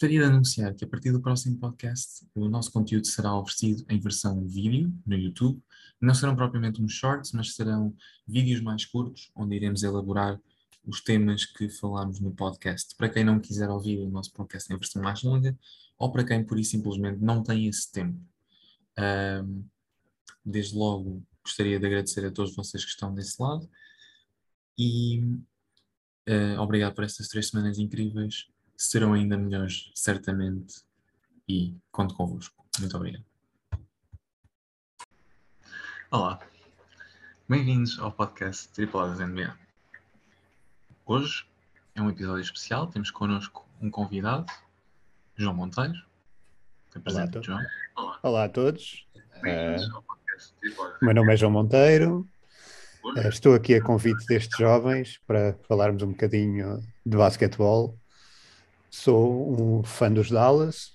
Gostaria de anunciar que a partir do próximo podcast o nosso conteúdo será oferecido em versão vídeo no YouTube. Não serão propriamente uns shorts, mas serão vídeos mais curtos, onde iremos elaborar os temas que falámos no podcast. Para quem não quiser ouvir o nosso podcast em versão mais longa, ou para quem por e simplesmente não tem esse tempo. Um, desde logo gostaria de agradecer a todos vocês que estão desse lado e uh, obrigado por estas três semanas incríveis serão ainda melhores, certamente, e conto convosco. Muito obrigado. Olá, bem-vindos ao podcast Tripuladas NBA. Hoje é um episódio especial, temos connosco um convidado, João Monteiro. Olá, a João. Olá. Olá a todos. Uh, meu nome é João Monteiro. Uh, estou aqui a convite destes jovens para falarmos um bocadinho de basquetebol Sou um fã dos Dallas,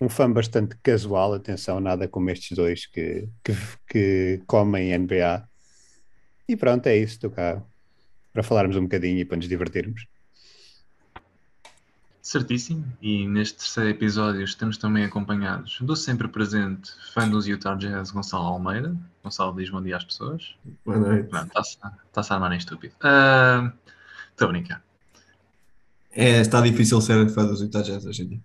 um fã bastante casual, atenção, nada como estes dois que, que, que comem NBA. E pronto, é isso, estou cá para falarmos um bocadinho e para nos divertirmos. Certíssimo, e neste terceiro episódio estamos também acompanhados do sempre presente fã dos Utah Jazz, Gonçalo Almeida. Gonçalo diz bom dia às pessoas. Boa noite. Está-se a armar em estúpido. Estou uh, a brincar. É, está difícil ser fã dos Utah Jazz hoje em dia.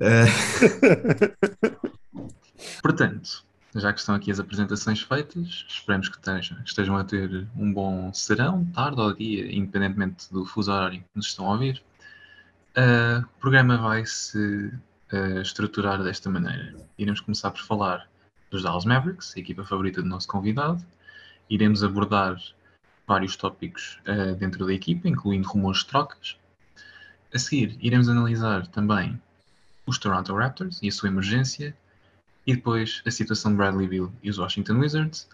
É... Portanto, já que estão aqui as apresentações feitas, esperamos que estejam, estejam a ter um bom serão, tarde ou dia, independentemente do fuso horário que nos estão a ouvir. Uh, o programa vai se uh, estruturar desta maneira. Iremos começar por falar dos Dallas Mavericks, a equipa favorita do nosso convidado. Iremos abordar vários tópicos uh, dentro da equipa, incluindo rumores de trocas. A seguir, iremos analisar também os Toronto Raptors e a sua emergência, e depois a situação de Bradley Bill e os Washington Wizards.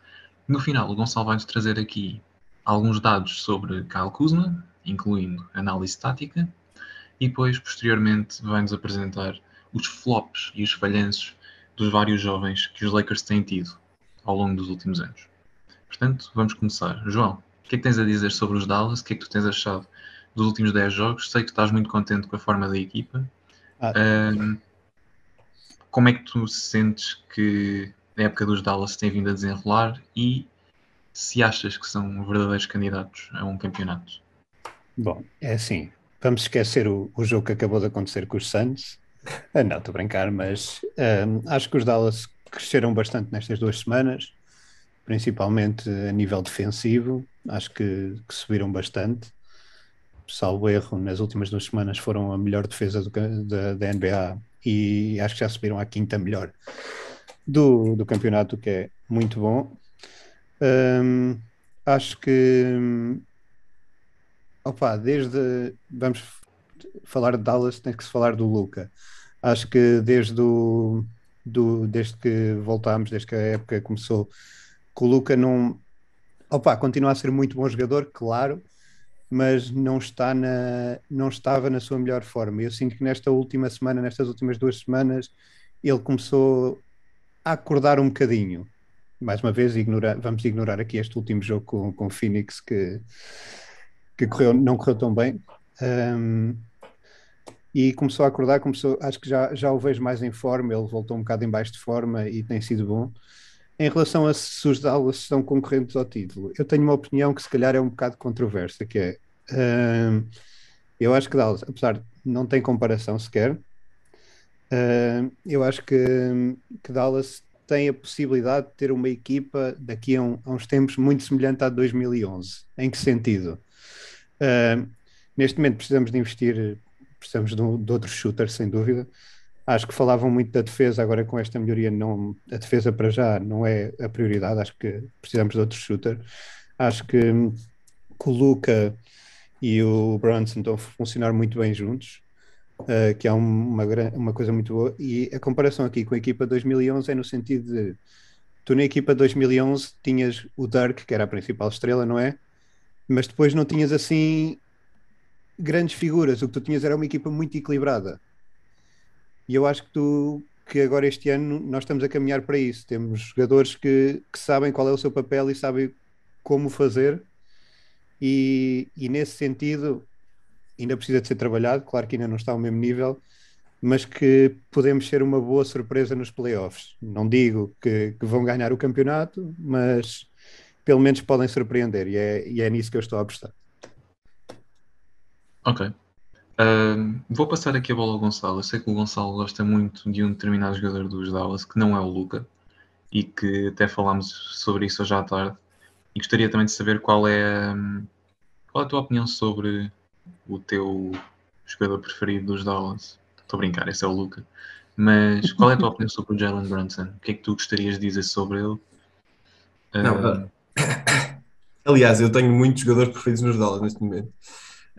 No final, o Gonçalo vai-nos trazer aqui alguns dados sobre Kyle Kuzma, incluindo análise tática, e depois, posteriormente, vai-nos apresentar os flops e os falhanços dos vários jovens que os Lakers têm tido ao longo dos últimos anos. Portanto, vamos começar. João, o que é que tens a dizer sobre os Dallas? O que é que tu tens achado dos últimos 10 jogos. Sei que estás muito contente com a forma da equipa. Ah. Um, como é que tu sentes que a época dos Dallas tem vindo a desenrolar e se achas que são verdadeiros candidatos a um campeonato? Bom, é assim. Vamos esquecer o, o jogo que acabou de acontecer com os Suns. Ah, não, estou a brincar, mas um, acho que os Dallas cresceram bastante nestas duas semanas, principalmente a nível defensivo. Acho que, que subiram bastante salvo erro, nas últimas duas semanas foram a melhor defesa do, da, da, NBA e acho que já subiram à quinta melhor do, do campeonato, que é muito bom. Um, acho que opa, desde vamos falar de Dallas, tem que se falar do Luca. Acho que desde o, do, desde que voltámos, desde que a época começou, que o Luca não opa, continua a ser muito bom jogador, claro, mas não, está na, não estava na sua melhor forma. Eu sinto que nesta última semana, nestas últimas duas semanas, ele começou a acordar um bocadinho. Mais uma vez, ignora, vamos ignorar aqui este último jogo com, com o Phoenix que, que correu, não correu tão bem. Um, e começou a acordar, começou, acho que já, já o vejo mais em forma, ele voltou um bocado em baixo de forma e tem sido bom. Em relação a se os Dallas são concorrentes ao título, eu tenho uma opinião que se calhar é um bocado controversa, que é uh, eu acho que Dallas, apesar de não tem comparação sequer, uh, eu acho que, que Dallas tem a possibilidade de ter uma equipa daqui a, um, a uns tempos muito semelhante à de 2011. Em que sentido? Neste momento precisamos de investir, precisamos de, um, de outro shooter, sem dúvida. Acho que falavam muito da defesa, agora com esta melhoria, não, a defesa para já não é a prioridade. Acho que precisamos de outro shooter. Acho que, que o Luca e o Brunson estão a funcionar muito bem juntos, uh, que é uma, uma coisa muito boa. E a comparação aqui com a equipa 2011 é no sentido de tu na equipa 2011 tinhas o Dirk, que era a principal estrela, não é? Mas depois não tinhas assim grandes figuras. O que tu tinhas era uma equipa muito equilibrada. E eu acho que tu que agora este ano nós estamos a caminhar para isso. Temos jogadores que, que sabem qual é o seu papel e sabem como fazer, e, e nesse sentido ainda precisa de ser trabalhado. Claro que ainda não está ao mesmo nível, mas que podemos ser uma boa surpresa nos playoffs. Não digo que, que vão ganhar o campeonato, mas pelo menos podem surpreender e é, e é nisso que eu estou a apostar. Ok. Vou passar aqui a bola ao Gonçalo. Eu sei que o Gonçalo gosta muito de um determinado jogador dos Dallas, que não é o Luca, e que até falámos sobre isso hoje à tarde. E gostaria também de saber qual é, qual é a tua opinião sobre o teu jogador preferido dos Dallas. Estou a brincar, esse é o Luca. Mas qual é a tua opinião sobre o Jalen Brunson? O que é que tu gostarias de dizer sobre ele? Não, uh... Aliás, eu tenho muitos jogadores preferidos nos Dallas neste momento.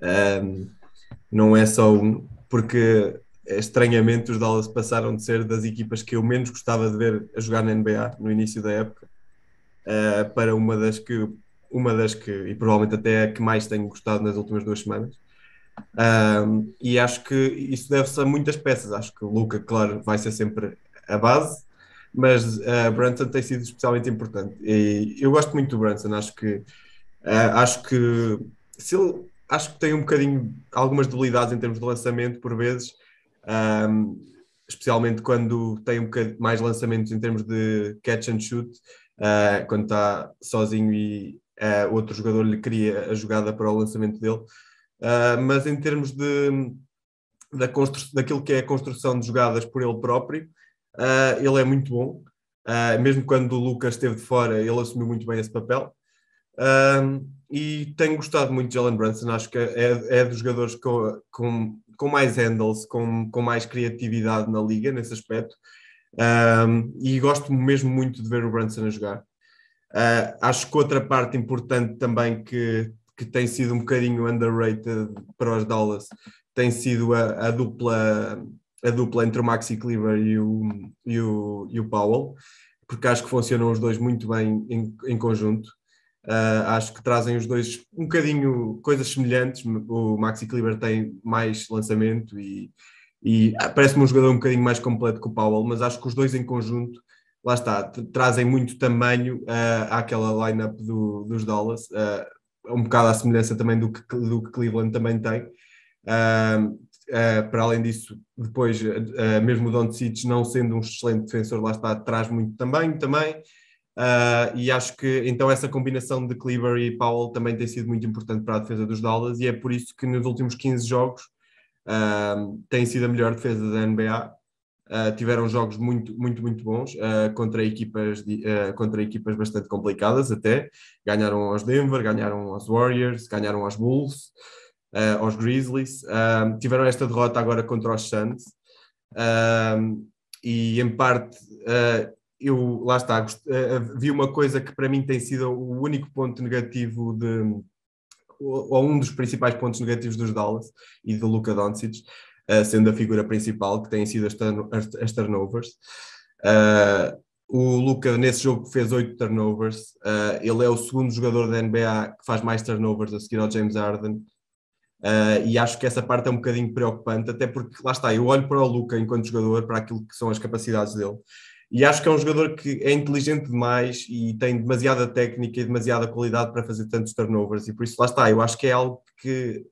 Um, não é só um, porque estranhamente os Dallas passaram de ser das equipas que eu menos gostava de ver a jogar na NBA no início da época uh, para uma das que uma das que e provavelmente até a que mais tenho gostado nas últimas duas semanas. E acho que isso deve-se a muitas peças. Acho que o Luca claro vai ser sempre a base mas uh, Brunson tem sido especialmente importante. E eu gosto muito do Brunson. Acho que uh, acho que se ele acho que tem um bocadinho algumas debilidades em termos de lançamento por vezes, um, especialmente quando tem um bocadinho mais lançamentos em termos de catch and shoot, uh, quando está sozinho e uh, outro jogador lhe cria a jogada para o lançamento dele. Uh, mas em termos de, da daquilo que é a construção de jogadas por ele próprio, ele é muito bom. mesmo quando o Lucas esteve de fora, ele assumiu muito bem esse papel. Um, e tenho gostado muito de Jalen Brunson, acho que é, é dos jogadores com, com, com mais handles, com, com mais criatividade na liga nesse aspecto. Um, e gosto mesmo muito de ver o Brunson a jogar. Uh, acho que outra parte importante também que, que tem sido um bocadinho underrated para os Dallas tem sido a, a dupla a dupla entre o Maxi Cleaver e o, e o, e o Powell, porque acho que funcionam os dois muito bem em, em conjunto. Uh, acho que trazem os dois um bocadinho coisas semelhantes. O Maxi Kleber tem mais lançamento e, e ah, parece-me um jogador um bocadinho mais completo que o Powell, mas acho que os dois em conjunto, lá está, trazem muito tamanho uh, àquela lineup do, dos Dallas, uh, um bocado à semelhança também do que, do que Cleveland também tem. Uh, para além disso, depois, mesmo o Don Doncic não sendo um excelente defensor, lá está, traz muito tamanho também. Uh, e acho que então essa combinação de Cleaver e Powell também tem sido muito importante para a defesa dos Dallas e é por isso que nos últimos 15 jogos uh, tem sido a melhor defesa da NBA. Uh, tiveram jogos muito, muito, muito bons contra, equipas de, contra equipas bastante complicadas até. Ganharam aos Denver, ganharam aos Warriors, ganharam aos Bulls, aos Grizzlies. tiveram esta derrota agora contra os Suns. e em parte eu, lá está, uh, vi uma coisa que para mim tem sido o único ponto negativo de, ou um dos principais pontos negativos dos Dallas e do Luka Doncic, uh, sendo a figura principal, que tem sido as, turn as, as turnovers. O Luka, nesse jogo, fez oito turnovers. Ele é o segundo jogador da NBA que faz mais turnovers a seguir ao James Harden. Uh, e acho que essa parte é um bocadinho preocupante, até porque, lá está, eu olho para o Luca enquanto jogador, para aquilo que são as capacidades dele, e acho que é um jogador que é inteligente demais e tem demasiada técnica e demasiada qualidade para fazer tantos turnovers. E por isso lá está, eu acho que é algo que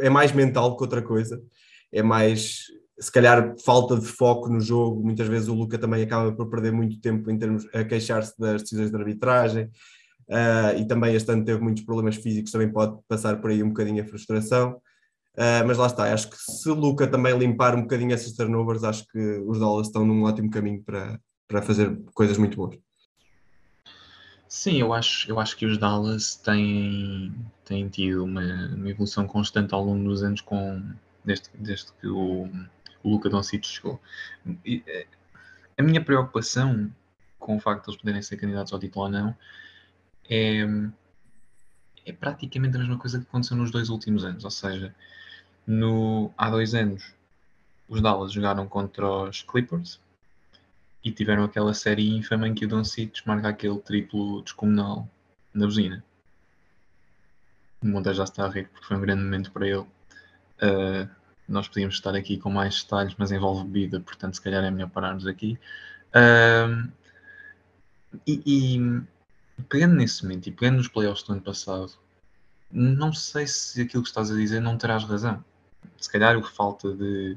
é mais mental que outra coisa. É mais, se calhar, falta de foco no jogo. Muitas vezes o Luca também acaba por perder muito tempo em termos a queixar-se das decisões de arbitragem. Uh, e também este ano teve muitos problemas físicos, também pode passar por aí um bocadinho a frustração. Uh, mas lá está, acho que se o Luca também limpar um bocadinho essas turnovers, acho que os Dallas estão num ótimo caminho para, para fazer coisas muito boas. Sim, eu acho, eu acho que os Dallas têm, têm tido uma, uma evolução constante ao longo dos anos com, desde, desde que o, o Luca Doncic chegou. E, eh, a minha preocupação com o facto de eles poderem ser candidatos ao título ou não é, é praticamente a mesma coisa que aconteceu nos dois últimos anos. Ou seja, no, há dois anos os Dallas jogaram contra os Clippers e tiveram aquela série infame em que o Doncic marca aquele triplo descomunal na buzina. O Monte já está a rir porque foi um grande momento para ele. Uh, nós podíamos estar aqui com mais detalhes, mas envolve bebida, portanto, se calhar é melhor pararmos aqui. Uh, e, e, pegando nesse momento e pegando nos playoffs do ano passado, não sei se aquilo que estás a dizer não terás razão. Se calhar o que falta de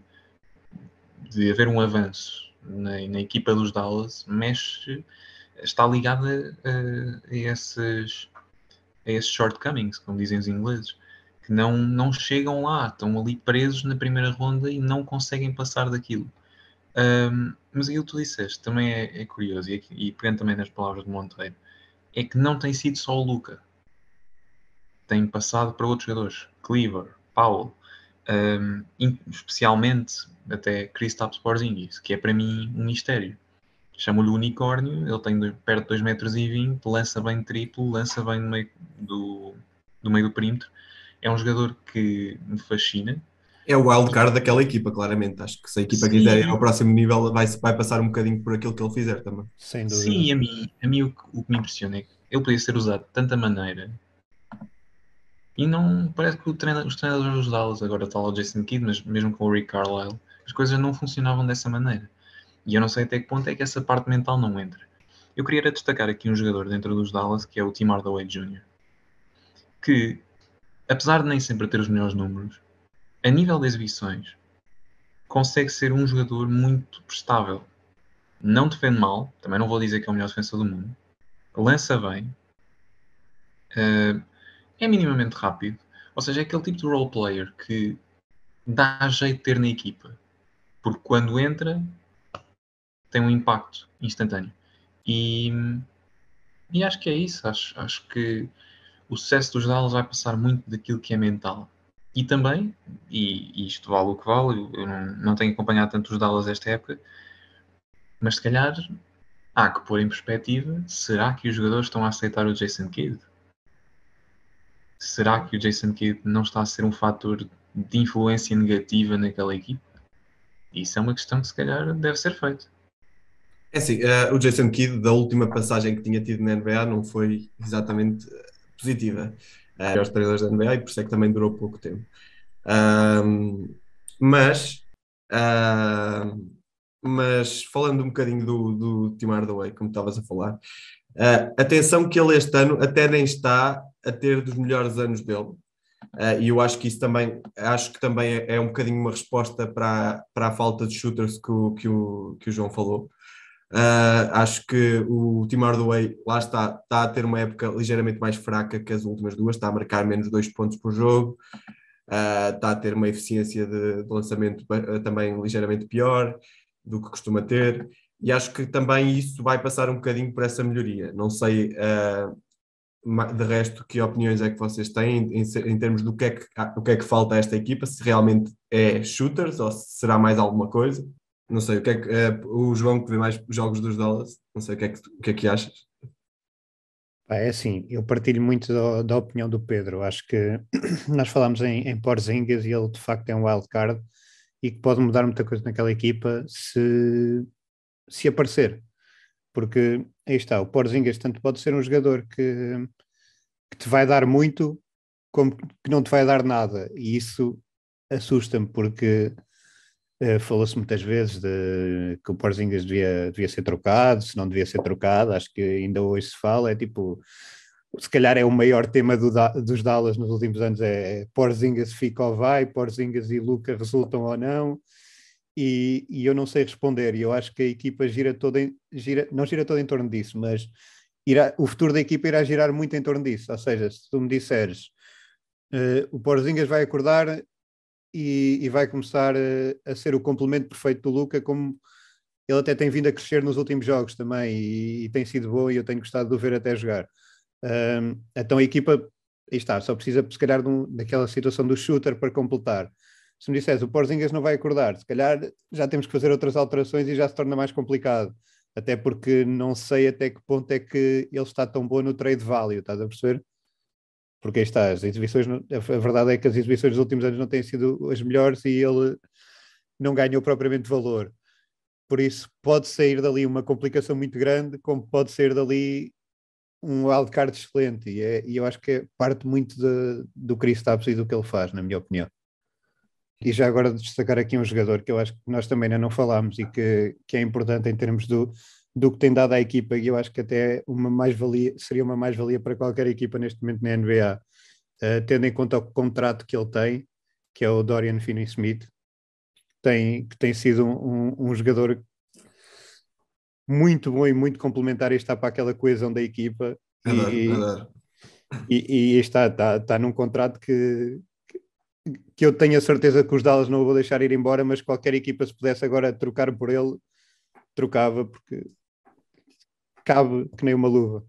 de haver um avanço na, na equipa dos Dallas mexe, está ligada a, a, esses, a esses shortcomings, como dizem os ingleses, que não, não chegam lá, estão ali presos na primeira ronda e não conseguem passar daquilo. Um, mas aquilo que tu disseste também é, é curioso, e, e pegando também nas palavras de Monteiro, é que não tem sido só o Luca. Tem passado para outros jogadores. Cleaver, Powell, um, especialmente até Kristaps Porzingis, que é para mim um mistério. Chamo-lhe unicórnio, ele tem perto de 2 metros e 20, lança bem triplo, lança bem no meio do, do meio do perímetro. É um jogador que me fascina. É o wildcard daquela equipa, claramente. Acho que se a equipa Sim. quiser ir ao próximo nível, vai, vai passar um bocadinho por aquilo que ele fizer também. Sem dúvida. Sim, a mim, a mim o, o que me impressiona é que ele podia ser usado de tanta maneira e não parece que os treinadores dos Dallas, agora está lá o Jason Kidd, mas mesmo com o Rick Carlisle, as coisas não funcionavam dessa maneira. E eu não sei até que ponto é que essa parte mental não entra. Eu queria destacar aqui um jogador dentro dos Dallas, que é o Tim Hardaway Jr., que, apesar de nem sempre ter os melhores números, a nível de exibições, consegue ser um jogador muito prestável. Não defende mal, também não vou dizer que é o melhor defensor do mundo, lança bem, uh, é minimamente rápido. Ou seja, é aquele tipo de role player que dá jeito de ter na equipa. Porque quando entra, tem um impacto instantâneo. E, e acho que é isso. Acho, acho que o sucesso dos Dallas vai passar muito daquilo que é mental. E também, e, e isto vale o que vale, eu não, não tenho acompanhado tanto os Dallas esta época, mas se calhar há que pôr em perspectiva: será que os jogadores estão a aceitar o Jason Kidd? Será que o Jason Kidd não está a ser um fator de influência negativa naquela equipe? Isso é uma questão que se calhar deve ser feita. É assim, uh, o Jason Kidd, da última passagem que tinha tido na NBA, não foi exatamente eh, positiva. Uh, os treinadores da NBA e por isso é que também durou pouco tempo. Uh, mas, uh, mas falando um bocadinho do, do Tim Hardaway, como estavas a falar, atenção que ele este ano até nem está a ter dos melhores anos dele. Uh, e eu acho que isso também acho que também é, é, um bocadinho uma resposta para, para a falta de shooters que o, que o, que o João falou. Uh, acho que o Tim Hardaway lá está, está a ter uma época ligeiramente mais fraca que as últimas duas, está a marcar menos dois pontos por jogo, uh, está a ter uma eficiência de, de lançamento também ligeiramente pior do que costuma ter, e acho que também isso vai passar um bocadinho por essa melhoria. Não sei uh, de resto, que opiniões é que vocês têm em, em, termos do que, é que, o que é que falta a esta equipa? Se realmente é shooters ou se será mais alguma coisa? Não sei, o que é que é, o João que vê mais jogos dos Dallas, não sei o que é que, o que, é que achas? É assim, eu partilho muito da, da opinião do Pedro. Acho que nós falamos em, em Porzingas e ele de facto é um wild card e que pode mudar muita coisa naquela equipa se, se aparecer. Porque aí está, o Porzingas tanto pode ser um jogador que, que te vai dar muito como que não te vai dar nada, e isso assusta-me porque uh, falou-se muitas vezes de que o Porzingas devia, devia ser trocado, se não devia ser trocado, acho que ainda hoje se fala, é tipo, se calhar é o maior tema do, dos Dallas nos últimos anos, é, é Porzingas fica ou vai, Porzingas e Luca resultam ou não, e, e, eu não sei responder. E eu acho que a equipa gira toda, em, gira, não gira toda em torno disso, mas irá, o futuro da equipa irá girar muito em torno disso. Ou seja, se tu me disseres uh, o Porzingas vai acordar e, e vai começar uh, a ser o complemento perfeito do Luca, como ele até tem vindo a crescer nos últimos jogos também e, e tem sido bom e eu tenho gostado de o ver até jogar. Um, então a equipa, está, só precisa se calhar de um, daquela situação do shooter para completar se me dissesse o Porzingas não vai acordar, se calhar já temos que fazer outras alterações e já se torna mais complicado. Até porque não sei até que ponto é que ele está tão bom no trade value, estás a perceber? Porque aí está, as exibições, a verdade é que as exibições dos últimos anos não têm sido as melhores e ele não ganhou propriamente valor. Por isso, pode sair dali uma complicação muito grande, como pode sair dali um wildcard excelente. E, é, e eu acho que é parte muito de, do Chris Tapps e do que ele faz, na minha opinião. E já agora destacar aqui um jogador que eu acho que nós também ainda não falámos e que, que é importante em termos do, do que tem dado à equipa, e eu acho que até uma mais-valia, seria uma mais-valia para qualquer equipa neste momento na NBA, uh, eh, tendo em conta o contrato que ele tem, que é o Dorian Finney-Smith. tem, que tem sido um, um jogador muito bom e muito complementar e está para aquela coesão da equipa. E, e, e está, está, está num contrato que, que eu tenho a certeza que os Dallas não o vou deixar ir embora, mas qualquer equipa, se pudesse agora trocar por ele, trocava, porque cabe que nem uma luva.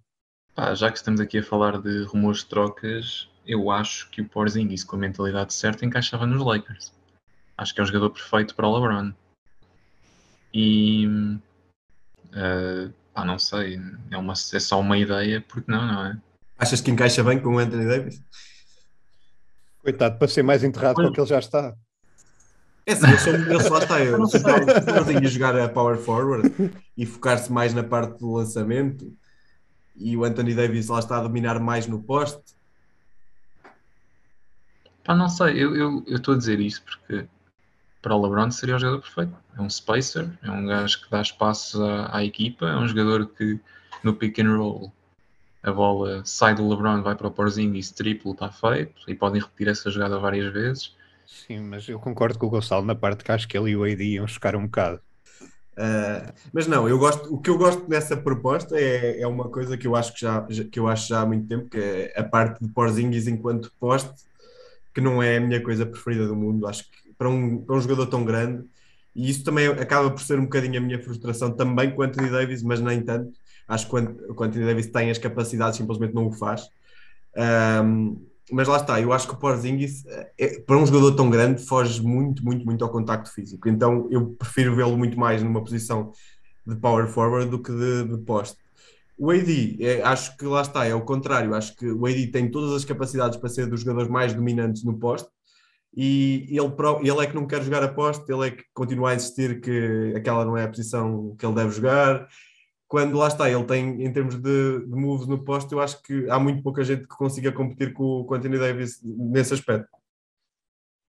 Pá, já que estamos aqui a falar de rumores de trocas, eu acho que o Porzingis, com a mentalidade certa, encaixava nos Lakers. Acho que é o jogador perfeito para o LeBron. E. Uh, pá, não sei. É, uma, é só uma ideia, porque não, não é? Achas que encaixa bem com o Anthony Davis? Coitado, para ser mais enterrado com que ele já está. É sim, eu sou, eu só lá está, eu sou a jogar a power forward e focar-se mais na parte do lançamento e o Anthony Davis lá está a dominar mais no poste. Pá, não sei, eu estou a dizer isto porque para o LeBron seria o jogador perfeito. É um spacer, é um gajo que dá espaço à, à equipa, é um jogador que no pick and roll a bola sai do LeBron, vai para o Porzingis, triplo, está feito, e podem repetir essa jogada várias vezes. Sim, mas eu concordo com o Gonçalo na parte que acho que ele e o AD iam chocar um bocado. Uh, mas não, eu gosto, o que eu gosto nessa proposta é, é uma coisa que eu acho que já, que eu acho já há muito tempo, que é a parte de Porzingis enquanto poste, que não é a minha coisa preferida do mundo. Acho que para um, para um jogador tão grande, e isso também acaba por ser um bocadinho a minha frustração também com o Anthony Davis, mas nem tanto Acho que o Anthony Davis tem as capacidades, simplesmente não o faz. Um, mas lá está, eu acho que o Porzingis, é, para um jogador tão grande, foge muito, muito, muito ao contacto físico. Então eu prefiro vê-lo muito mais numa posição de power forward do que de, de poste. O AD, é, acho que lá está, é o contrário. Acho que o AD tem todas as capacidades para ser dos jogadores mais dominantes no poste e ele, ele é que não quer jogar a poste, ele é que continua a insistir que aquela não é a posição que ele deve jogar quando lá está, ele tem, em termos de, de moves no posto, eu acho que há muito pouca gente que consiga competir com, com o Anthony Davis nesse aspecto.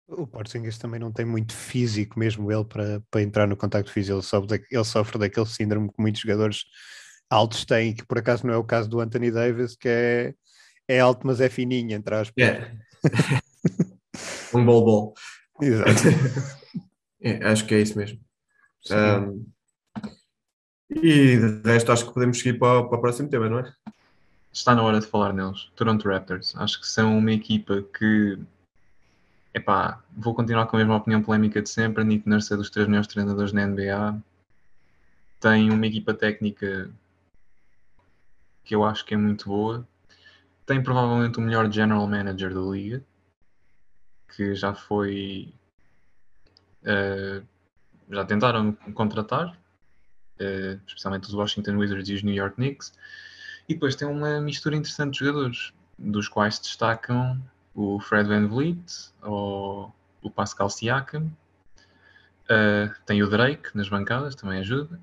O Porzingis também não tem muito físico mesmo ele para, para entrar no contacto físico, ele sofre, ele sofre daquele síndrome que muitos jogadores altos têm, que por acaso não é o caso do Anthony Davis, que é, é alto mas é fininho, entre aspas. Yeah. um bol bol. Exato. é, acho que é isso mesmo. Um, e de resto, acho que podemos seguir para, para o próximo tema, não é? Está na hora de falar neles. Toronto Raptors. Acho que são uma equipa que. Epá, vou continuar com a mesma opinião polémica de sempre. Nick Nurse é dos três melhores treinadores na NBA. Tem uma equipa técnica que eu acho que é muito boa. Tem provavelmente o melhor general manager da liga, que já foi. Uh, já tentaram contratar, uh, especialmente os Washington Wizards e os New York Knicks. E depois tem uma mistura interessante de jogadores, dos quais destacam o Fred Van Vliet ou o Pascal Siakam. Uh, tem o Drake nas bancadas, também ajuda.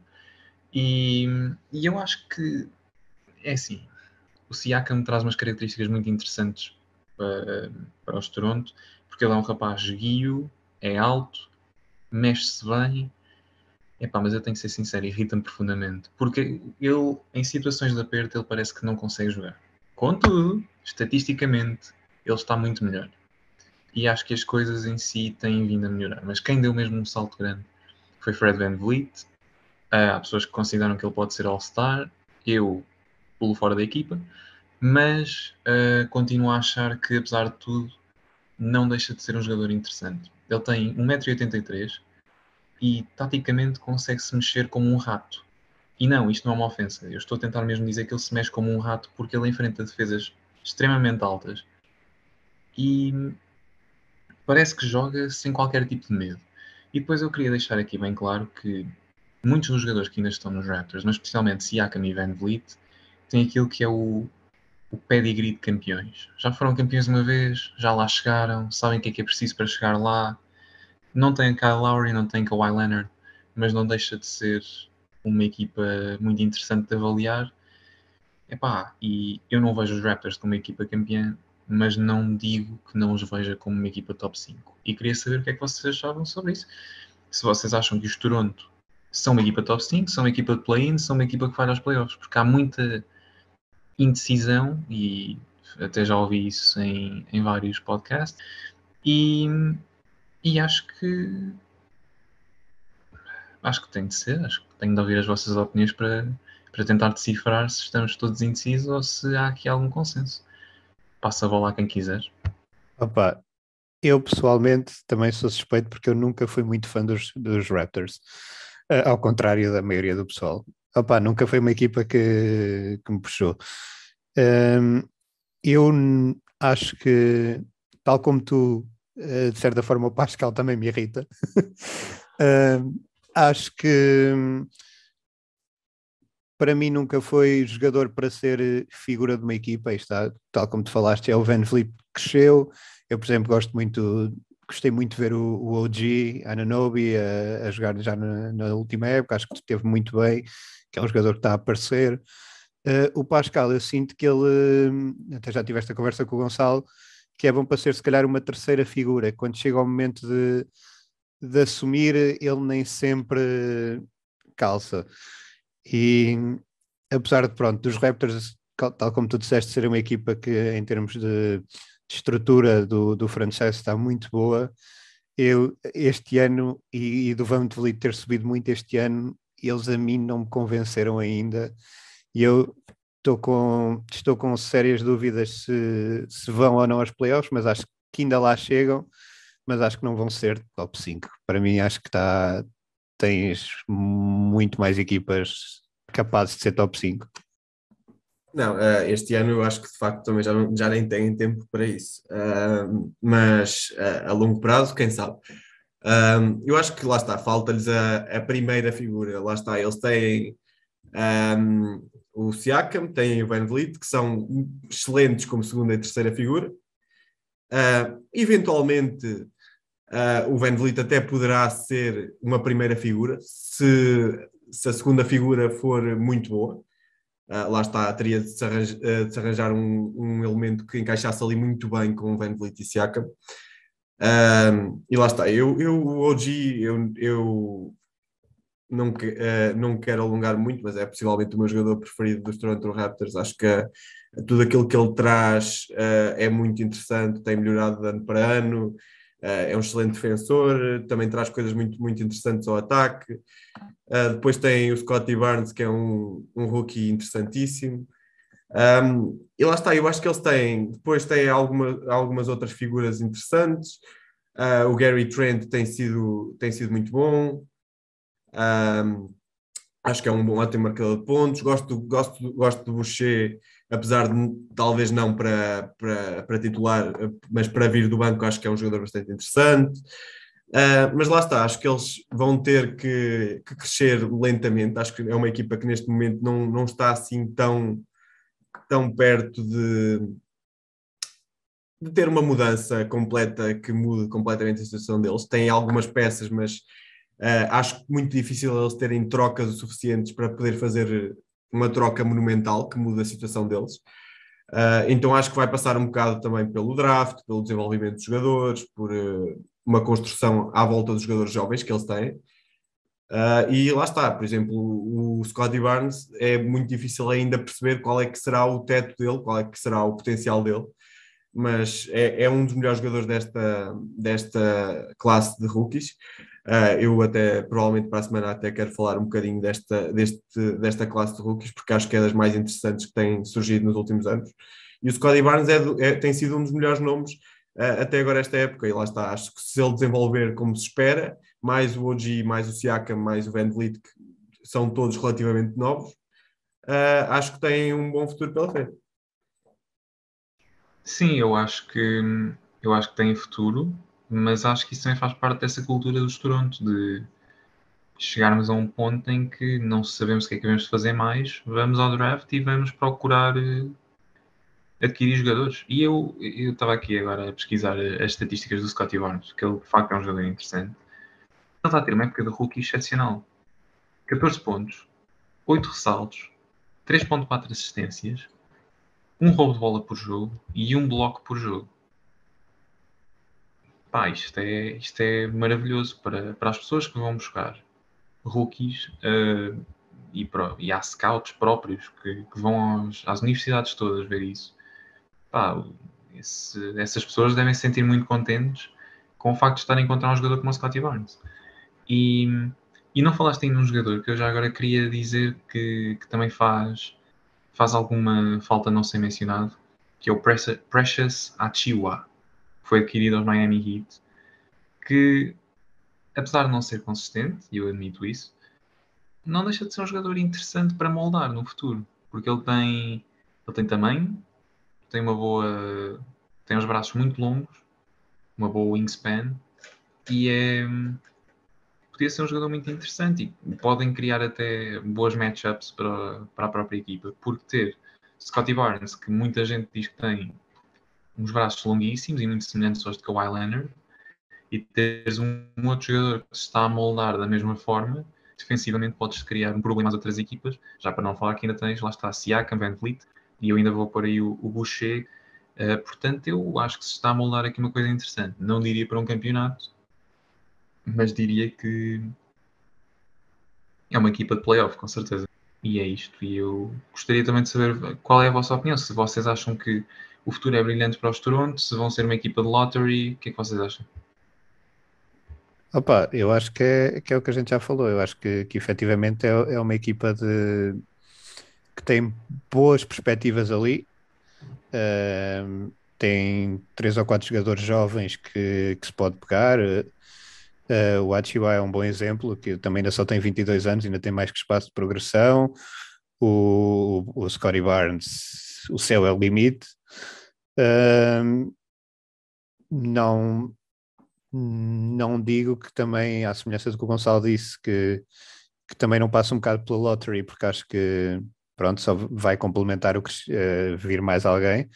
E, e, eu acho que é assim. O Siakam traz umas características muito interessantes para, para os Toronto, porque ele é um rapaz guio, é alto, mexe-se bem Epá, mas eu tenho que ser sincero, irrita-me profundamente. Porque ele, em situações de aperto, ele parece que não consegue jogar. Contudo, estatisticamente, ele está muito melhor. E acho que as coisas em si têm vindo a melhorar. Mas quem deu mesmo um salto grande foi Fred Van Vliet. Uh, há pessoas que consideram que ele pode ser All-Star. Eu pulo fora da equipa. Mas uh, continuo a achar que, apesar de tudo, não deixa de ser um jogador interessante. Ele tem 1,83m e taticamente consegue-se mexer como um rato. E não, isto não é uma ofensa. Eu estou a tentar mesmo dizer que ele se mexe como um rato porque ele enfrenta defesas extremamente altas e parece que joga sem qualquer tipo de medo. E depois eu queria deixar aqui bem claro que muitos dos jogadores que ainda estão nos Raptors, mas especialmente Siakam e Van Vliet, têm aquilo que é o, o pedigree de campeões. Já foram campeões uma vez, já lá chegaram, sabem o que é que é preciso para chegar lá, não tem Kyle Lowry, não tem Kawhi Leonard, mas não deixa de ser uma equipa muito interessante de avaliar. Epá, e eu não vejo os Raptors como uma equipa campeã, mas não digo que não os veja como uma equipa top 5. E queria saber o que é que vocês achavam sobre isso. Se vocês acham que os Toronto são uma equipa top 5, são uma equipa de play-in, são uma equipa que vai aos playoffs, porque há muita indecisão, e até já ouvi isso em, em vários podcasts, e e acho que acho que tem de ser, acho que tenho de ouvir as vossas opiniões para, para tentar decifrar se estamos todos indecisos ou se há aqui algum consenso. Passa a bola a quem quiser. Opa, eu pessoalmente também sou suspeito porque eu nunca fui muito fã dos, dos Raptors, uh, ao contrário da maioria do pessoal. Opa, nunca foi uma equipa que, que me puxou. Um, eu acho que, tal como tu, uh, de certa forma, o Pascal também me irrita. uh, acho que para mim nunca foi jogador para ser figura de uma equipa, aí está, tal como tu falaste, é o Van Vliet que cresceu, eu por exemplo gosto muito, gostei muito de ver o, o OG, Ananobi a, a jogar já na, na, última época, acho que esteve muito bem, que é um jogador que está a aparecer, uh, o Pascal eu sinto que ele, até já tive esta conversa com o Gonçalo, que é bom para ser se calhar uma terceira figura, quando chega o momento de de assumir, ele nem sempre calça. E apesar de, pronto, dos Raptors, tal como tu disseste, ser uma equipa que em termos de, de estrutura do, do francês está muito boa, eu este ano, e, e do Van Vliet ter subido muito este ano, eles a mim não me convenceram ainda, e eu estou com, estou com sérias dúvidas se, se vão ou não aos playoffs, mas acho que ainda lá chegam, mas acho que não vão ser top 5. Para mim, acho que está, tens muito mais equipas capazes de ser top 5. Não, uh, este ano eu acho que de facto também já, não, já nem têm tempo para isso. Mas uh, a longo prazo, quem sabe? eu acho que lá está, falta-lhes a, a, primeira figura. Lá está, eles têm um, o Siakam, têm o Van Vliet, que são excelentes como segunda e terceira figura. eventualmente Uh, o Van Vliet até poderá ser uma primeira figura, se, se a segunda figura for muito boa. Uh, lá está, teria de se arranjar, uh, de se arranjar um, um, elemento que encaixasse ali muito bem com o Van Vliet e Siakam. e lá está, eu, eu o OG, eu, eu não, não quero alongar muito, mas é possivelmente o meu jogador preferido dos Toronto Raptors. Acho que tudo aquilo que ele traz é muito interessante, tem melhorado de ano para ano. Uh, é um excelente defensor, também traz coisas muito, muito interessantes ao ataque. Uh, depois tem o Scotty Barnes, que é um, um rookie interessantíssimo. Um, e lá está, eu acho que eles têm. Depois tem alguma, algumas outras figuras interessantes. Uh, o Gary Trent tem sido, tem sido muito bom. Acho que é um bom ótimo marcador de pontos. Gosto, gosto, gosto do Boucher apesar de talvez não para, para, para titular, mas para vir do banco, acho que é um jogador bastante interessante. Uh, mas lá está, acho que eles vão ter que, que, crescer lentamente. Acho que é uma equipa que neste momento não, não está assim tão, tão perto de, de ter uma mudança completa que mude completamente a situação deles. Tem algumas peças, mas uh, acho muito difícil eles terem trocas o suficientes para poder fazer uma troca monumental que muda a situação deles. Uh, então acho que vai passar um bocado também pelo draft, pelo desenvolvimento dos jogadores, por uh, uma construção à volta dos jogadores jovens que eles têm. Uh, e lá está, por exemplo, o, Scottie Barnes é muito difícil ainda perceber qual é que será o teto dele, qual é que será o potencial dele, mas é, é um dos melhores jogadores desta, desta classe de rookies. Uh, eu até, provavelmente para a semana até quero falar um bocadinho desta, deste, desta classe de rookies, porque acho que é das mais interessantes que têm surgido nos últimos anos. E o Scottie Barnes é, é, tem sido um dos melhores nomes uh, até agora esta época, e lá está, acho que se ele desenvolver como se espera, mais o OG, mais o Siakam, mais o Van Vliet, que são todos relativamente novos, uh, acho que tem um bom futuro pela frente. Sim, eu acho que eu acho que tem futuro mas acho que isso também faz parte dessa cultura dos Toronto, de chegarmos a um ponto em que não sabemos o que é que vamos fazer mais, vamos ao draft e vamos procurar uh, adquirir jogadores. E eu estava aqui agora a pesquisar as estatísticas do Scottie Barnes, que ele de facto é um jogador interessante. Ele está a ter uma época de rookie excepcional. 14 pontos, 8 ressaltos, 3.4 assistências, um roubo de bola por jogo e um bloco por jogo pá, isto é, isto é maravilhoso para, para as pessoas que vão buscar rookies uh, e, pro, e há scouts próprios que, que vão aos, às universidades todas ver isso. Pá, esse, essas pessoas devem se sentir muito contentes com o facto de estarem a encontrar um jogador como o Scottie Barnes. E, E não falaste ainda num jogador que eu já agora queria dizer que, que também faz, faz alguma falta não ser mencionado, que é o Precious Achiwa, foi adquirido aos Miami Heat, que apesar de não ser consistente, e eu admito isso, não deixa de ser um jogador interessante para moldar no futuro, porque ele tem, ele tem tamanho, tem uma boa, tem os braços muito longos, uma boa wingspan e é podia ser um jogador muito interessante e podem criar até boas matchups para, para a própria equipa, porque ter Scotty Barnes, que muita gente diz que tem uns braços longuíssimos e muito semelhantes aos de Kawhi Leonard, e teres um, outro jogador que se está a moldar da mesma forma, defensivamente podes criar um problema às outras equipas, já para não falar que ainda tens, lá está, Siakam, Van Vliet, e eu ainda vou pôr aí o, o Boucher, uh, portanto eu acho que se está a moldar aqui uma coisa interessante, não diria para um campeonato, mas diria que é uma equipa de playoff, com certeza. E é isto. E eu gostaria também de saber qual é a vossa opinião. Se vocês acham que o futuro é brilhante para os Toronto, se vão ser uma equipa de lottery, o que é que vocês acham? Opa, eu acho que é, que é o que a gente já falou. Eu acho que, que efetivamente é, é uma equipa de, que tem boas perspectivas ali. Uh, tem três ou quatro jogadores jovens que, que se pode pegar. Uh, o Achiba é um bom exemplo, que também ainda só tem 22 anos, ainda tem mais que espaço de progressão. O, o, o Scotty Barnes, o céu é o limite. Uh, não, não digo que também, à semelhança do que o Gonçalo disse, que, que também não passa um bocado pela lottery, porque acho que pronto, só vai complementar o que uh, vir mais alguém.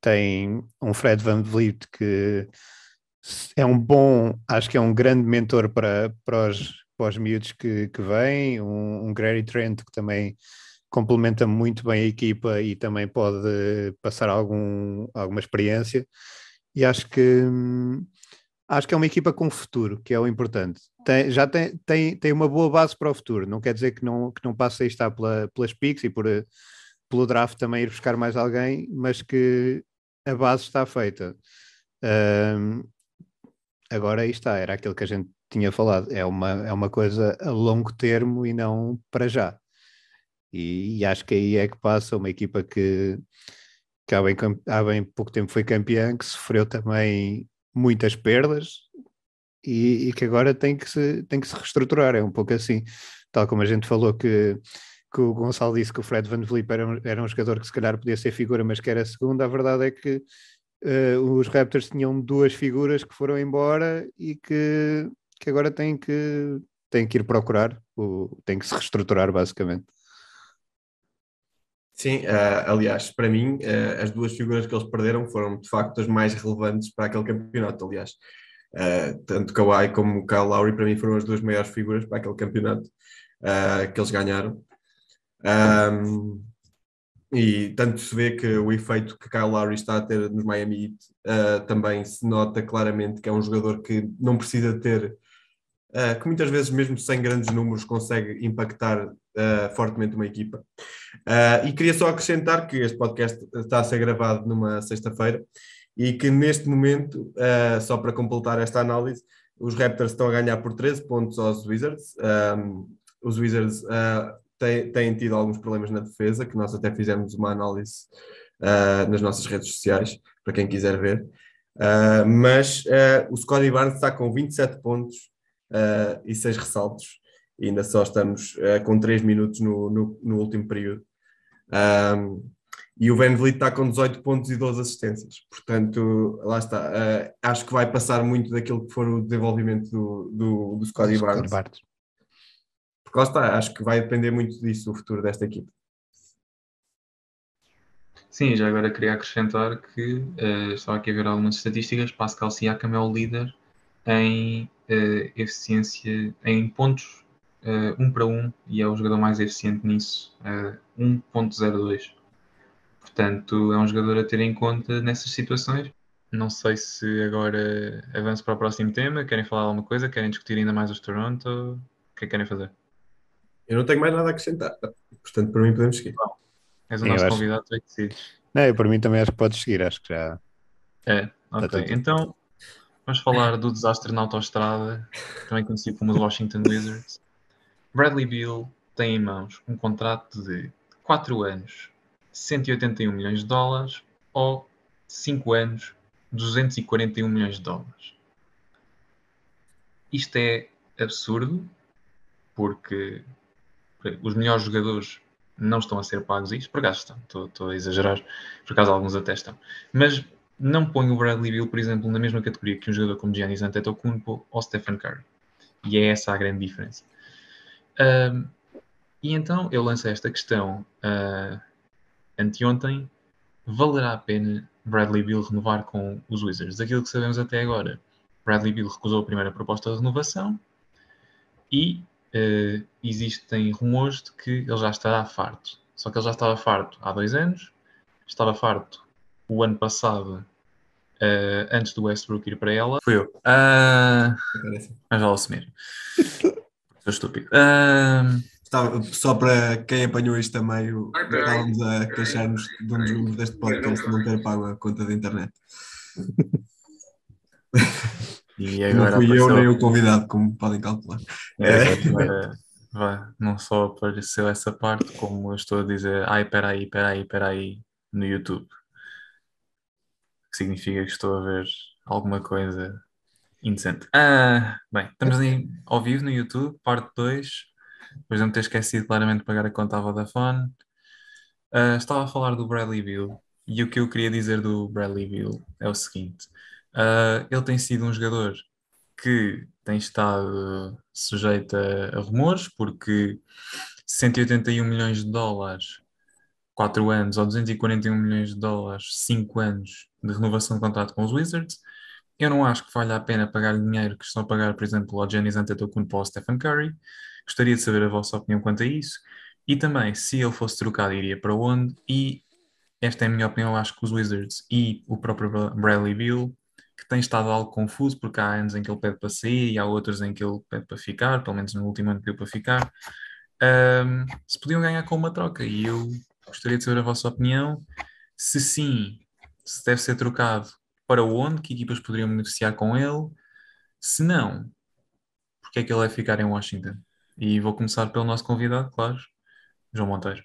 Tem um Fred Van Vliet que é um bom, acho que é um grande mentor para, para, os, para os miúdos que, que vêm, um, um Gary Trent que também complementa muito bem a equipa e também pode passar algum, alguma experiência. E acho que acho que é uma equipa com futuro, que é o importante. Tem, já tem, tem, tem uma boa base para o futuro, não quer dizer que não, que não passe a estar pela, pelas picks e por, pelo draft também ir buscar mais alguém, mas que a base está feita. Um, agora aí está, era aquilo que a gente tinha falado, é uma, é uma coisa a longo termo e não para já. E, e acho que aí é que passa uma equipa que, que há, bem, há bem pouco tempo foi campeã, que sofreu também muitas perdas e, e, que agora tem que, se, tem que se reestruturar. É um pouco assim, tal como a gente falou que, que o Gonçalo disse que o Fred Van Vliet era, um, era um jogador que se calhar podia ser figura, mas que era segunda. A verdade é que uh, os Raptors tinham duas figuras que foram embora e que, que agora têm que, têm que ir procurar, o, têm que se reestruturar basicamente. Sim, uh, aliás, para mim, uh, as duas figuras que eles perderam foram de facto as mais relevantes para aquele campeonato. Aliás, uh, tanto Kawhi como Kyle Lowry, para mim, foram as duas maiores figuras para aquele campeonato que eles ganharam. Um, e tanto se vê que o efeito que Kyle Lowry está a ter nos Miami Heat também se nota claramente que é um jogador que não precisa ter uh, que muitas vezes, mesmo sem grandes números, consegue impactar uh, fortemente uma equipa. Uh, e queria só acrescentar que este podcast está a ser gravado numa sexta-feira e que neste momento, só para completar esta análise, os Raptors estão a ganhar por 13 pontos aos Wizards. Um, os Wizards têm, têm, tido alguns problemas na defesa, que nós até fizemos uma análise nas nossas redes sociais, para quem quiser ver. Uh, mas uh, o Scottie Barnes está com 27 pontos uh, e seis ressaltos. E ainda só estamos uh, com 3 minutos no, no, no último período. Um, e o Van Vliet está com 18 pontos e 12 assistências. Portanto, lá está. Uh, acho que vai passar muito daquilo que for o desenvolvimento do, do, do Scottie Barnes. Barnes. Porque lá está, acho que vai depender muito disso o futuro desta equipe. Sim, já agora queria acrescentar que uh, estava aqui a ver algumas estatísticas. Pascal Siakam é o líder em uh, eficiência, em pontos uh, um para um, e é o jogador mais eficiente nisso, uh, 1.02. Portanto, é um jogador a ter em conta nessas situações. Não sei se agora avanço para o próximo tema. Querem falar alguma coisa? Querem discutir ainda mais os Toronto? O que é que querem fazer? Eu não tenho mais nada a acrescentar. Portanto, para mim podemos seguir. Bom, és o nosso acho... convidado, tu é que decides. Não, eu, para mim também acho que podes seguir. Acho que já... É, ok. Então, Vamos falar do desastre na autoestrada, também conhecido como os Washington Wizards. Bradley Beal tem em mãos um contrato de 4 anos, 181 milhões de dólares ou 5 anos, 241 milhões de dólares. Isto é absurdo porque os melhores jogadores não estão a ser pagos isto, por acaso estão, estou, estou, a exagerar, por acaso alguns até estão, mas não ponho o Bradley Beal, por exemplo, na mesma categoria que um jogador como Giannis Antetokounmpo ou Stephen Curry. E é essa a grande diferença. Um, e então eu lancei esta questão uh, anteontem: valerá a pena Bradley Beal renovar com os Wizards? Aquilo que sabemos até agora, Bradley Beal recusou a primeira proposta de renovação e uh, existem rumores de que ele já estará farto. Só que ele já estava farto há dois anos, estava farto o ano passado, uh, antes do Westbrook ir para ela. Fui eu. Uh, mas vale assumir. Sou estúpido. Uh, Estava, só para quem apanhou isto também, estávamos a queixar-nos de um dos membros deste podcast não ter pago a conta da internet. E agora não fui apareceu... eu nem o convidado, como podem calcular. É, agora, não só apareceu essa parte, como eu estou a dizer, ai, peraí, peraí, peraí, no YouTube. Significa que estou a ver alguma coisa indecente. Ah, bem, estamos aí ao vivo no YouTube, parte 2. Depois de não ter esquecido claramente de pagar a conta à Vodafone. Uh, estava a falar do Bradley Bill e o que eu queria dizer do Bradley Bill é o seguinte: uh, ele tem sido um jogador que tem estado sujeito a, a rumores, porque 181 milhões de dólares, 4 anos, ou 241 milhões de dólares, 5 anos de renovação de contrato com os Wizards. Eu não acho que valha a pena pagar dinheiro que estão a pagar, por exemplo, ao Giannis Antetokounmpo ou ao Stephen Curry. Gostaria de saber a vossa opinião quanto a isso. E também, se ele fosse trocado, iria para onde? E esta é a minha opinião. Acho que os Wizards e o próprio Bradley Beal, que tem estado algo confuso, porque há anos em que ele pede para sair e há outros em que ele pede para ficar, pelo menos no último ano pediu para ficar, um, se podiam ganhar com uma troca. E eu gostaria de saber a vossa opinião. Se sim, se deve ser trocado, para onde? Que equipas poderiam beneficiar com ele? Se não, porque é que ele vai ficar em Washington? E vou começar pelo nosso convidado, claro, João Monteiro.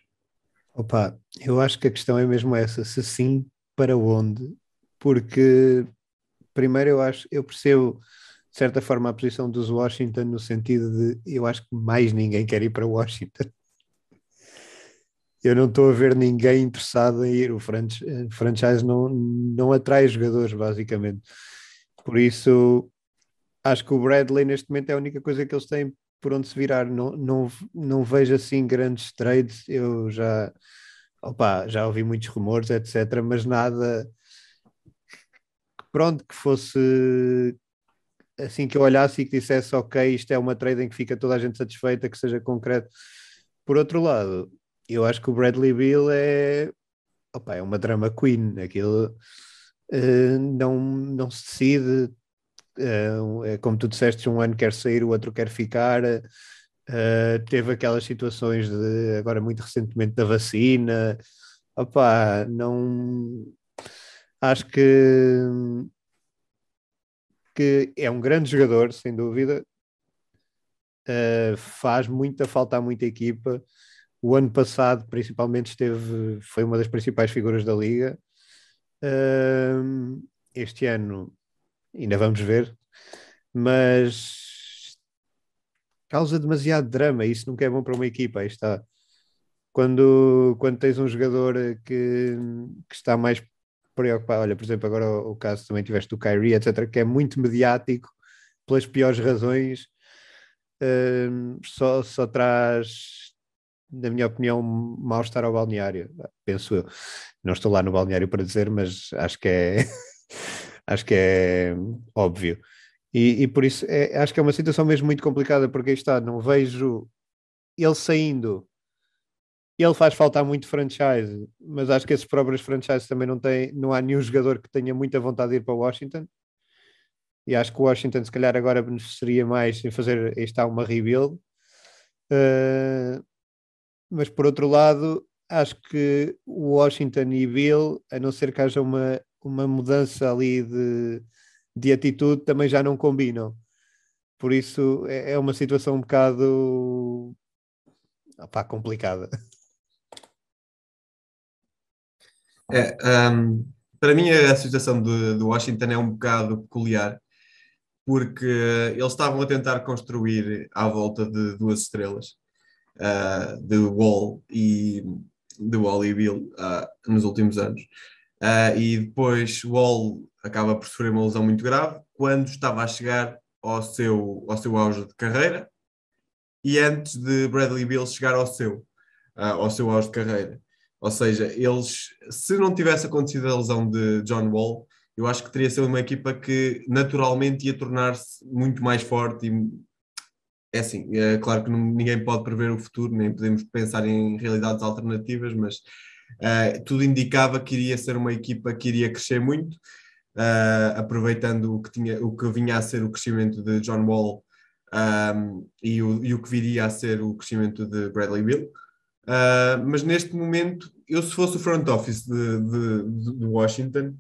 Opa, eu acho que a questão é mesmo essa, se sim, para onde? Porque primeiro eu acho, eu percebo de certa forma a posição dos Washington no sentido de eu acho que mais ninguém quer ir para Washington. Eu não estou a ver ninguém interessado em ir. O franchise não, não atrai jogadores, basicamente. Por isso, acho que o Bradley neste momento é a única coisa que eles têm por onde se virar. Não, não, não vejo assim grandes trades. Eu já, opa, já ouvi muitos rumores, etc. Mas nada pronto que fosse assim que eu olhasse e que dissesse ok, isto é uma trade em que fica toda a gente satisfeita, que seja concreto. Por outro lado, eu acho que o Bradley Bill é, opa, é uma drama queen. Aquilo uh, não, não se decide, Uh, é como tu disseste, um ano quer sair, o outro quer ficar. Uh, teve aquelas situações de agora muito recentemente da vacina. Opa, não acho que, que é um grande jogador, sem dúvida. Faz muita falta a muita equipa. O ano passado, principalmente, esteve, foi uma das principais figuras da liga. Este ano ainda vamos ver, mas causa demasiado drama, isso nunca é bom para uma equipa, aí está. Quando, quando tens um jogador que, que está mais preocupado, olha, por exemplo, agora o, o caso também tiveste do Kyrie, etc., que é muito mediático pelas piores razões, uh, só, só traz, na minha opinião, mal-estar ao balneário, penso eu. Não estou lá no balneário para dizer, mas acho que é acho que é óbvio. E, e por isso é, acho que é uma situação mesmo muito complicada, porque aí está, não vejo ele saindo. Ele faz faltar muito franchise, mas acho que esses próprios franchises também não têm, não há nenhum jogador que tenha muita vontade de ir para Washington. E acho que o Washington, se calhar, agora beneficiaria mais em fazer está uma rebuild. Uh, mas por outro lado, acho que Washington e Bill, a não ser que haja uma uma mudança ali de, de atitude também já não combinam. Por isso é, é uma situação um bocado Pá, complicada. É, um, para mim a situação do, do Washington é um bocado peculiar, porque eles estavam a tentar construir à volta de duas estrelas, uh, de Wall e de Wall e Bill uh, nos últimos anos. Uh, e depois Wall acaba por sofrer uma lesão muito grave quando estava a chegar ao seu, ao seu auge de carreira e antes de Bradley Bill chegar ao seu, uh, ao seu auge de carreira. Ou seja, eles, se não tivesse acontecido a lesão de John Wall, eu acho que teria sido uma equipa que naturalmente ia tornar-se muito mais forte e é assim, é claro que não, ninguém pode prever o futuro, nem podemos pensar em realidades alternativas, mas uh, tudo indicava que iria ser uma equipa que iria crescer muito, uh, aproveitando o que, tinha, o que vinha a ser o crescimento de John Wall um, e, o, e o que viria a ser o crescimento de Bradley Bill. Uh, mas neste momento, eu se fosse o front office de, de, de Washington,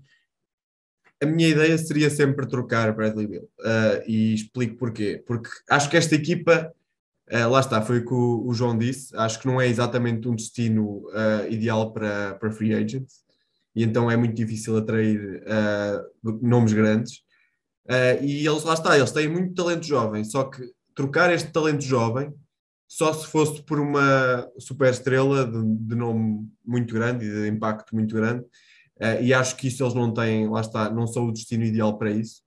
a minha ideia seria sempre trocar Bradley Bill. Uh, e explico porquê. Porque acho que esta equipa, uh, lá está, foi o que o, o, João disse, acho que não é exatamente um destino ideal para, para free agents. E então é muito difícil atrair nomes grandes. e eles, lá está, eles têm muito talento jovem, só que trocar este talento jovem só se fosse por uma super estrela de, de nome muito grande e de impacto muito grande. Uh, e acho que isso eles não têm, lá está, não são o destino ideal para isso.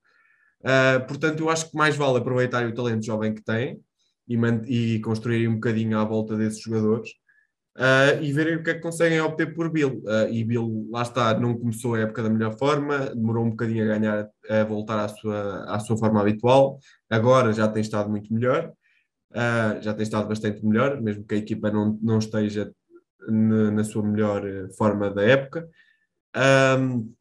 Uh, portanto, eu acho que mais vale aproveitar o talento jovem que têm e, e construir um bocadinho à volta desses jogadores uh, e verem o que é que conseguem obter por Bill. e Bill, lá está, não começou a época da melhor forma, demorou um bocadinho a ganhar, a voltar à sua, à sua forma habitual, agora já tem estado muito melhor. Uh, já tem estado bastante melhor, mesmo que a equipa não, não esteja na sua melhor forma da época. Um,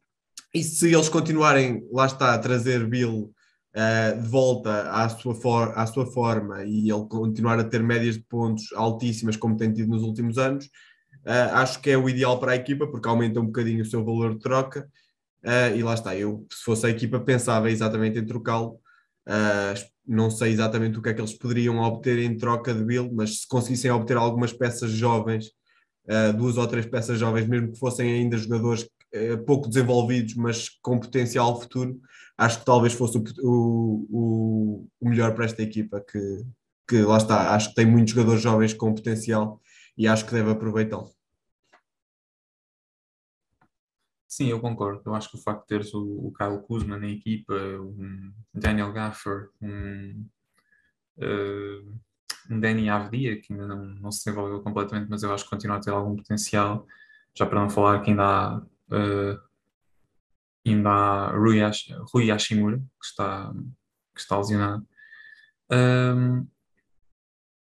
e se eles continuarem, lá está, a trazer Bill uh, de volta à sua, for à sua forma e ele continuar a ter médias de pontos altíssimas, como tem tido nos últimos anos, uh, acho que é o ideal para a equipa, porque aumenta um bocadinho o seu valor de troca. Uh, e lá está, eu, se fosse a equipa, pensava exatamente em trocá-lo. Não sei exatamente o que é que eles poderiam obter em troca de Bill, mas se conseguissem obter algumas peças jovens, duas ou três peças jovens, mesmo que fossem ainda jogadores pouco desenvolvidos, mas com potencial futuro, acho que talvez fosse o, o, o melhor para esta equipa, que, que lá está, acho que tem muitos jogadores jovens com potencial e acho que deve aproveitá-lo. Sim, eu concordo. Eu acho que o facto de teres o, o Kyle Kuzma na equipa, um Daniel Gaffer, um, uh, um Danny Avdia, que ainda não, não se desenvolveu completamente, mas eu acho que continua a ter algum potencial. Já para não falar que ainda há, uh, ainda há Rui, Ash, Rui Hashimura, que está, que está lesionado. Um,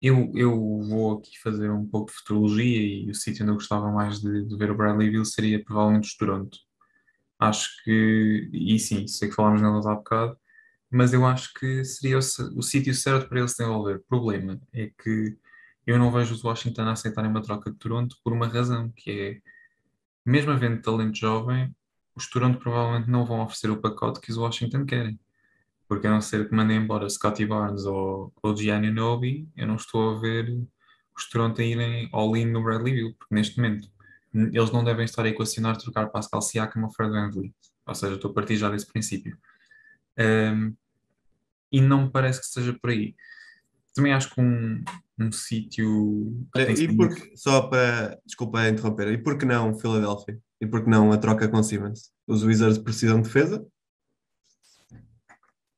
eu, eu vou aqui fazer um pouco de futurologia e o sítio onde eu gostava mais de, de ver o Bradley Bill seria provavelmente os Toronto. Acho que, e sim, sei que falámos nelas há bocado, mas eu acho que seria o, o sítio certo para ele se desenvolver. Problema é que eu não vejo os Washington aceitarem uma troca de Toronto por uma razão, que é, mesmo havendo talento jovem, os Toronto provavelmente não vão oferecer o pacote que os Washington querem porque a não ser que mandem embora Scotty Barnes ou, ou Gianni Nobi, eu não estou a ver os Toronto a irem all-in no Bradley Bill, porque neste momento eles não devem estar a equacionar trocar Pascal Siakam ou Fred VanVleet, ou seja, estou a partir já desse princípio. Um, e não me parece que esteja por aí. Também acho que um, um sítio. E porque, só para. Desculpa interromper, e por que não Philadelphia? E por que não a troca com Simmons? Os Wizards precisam de defesa?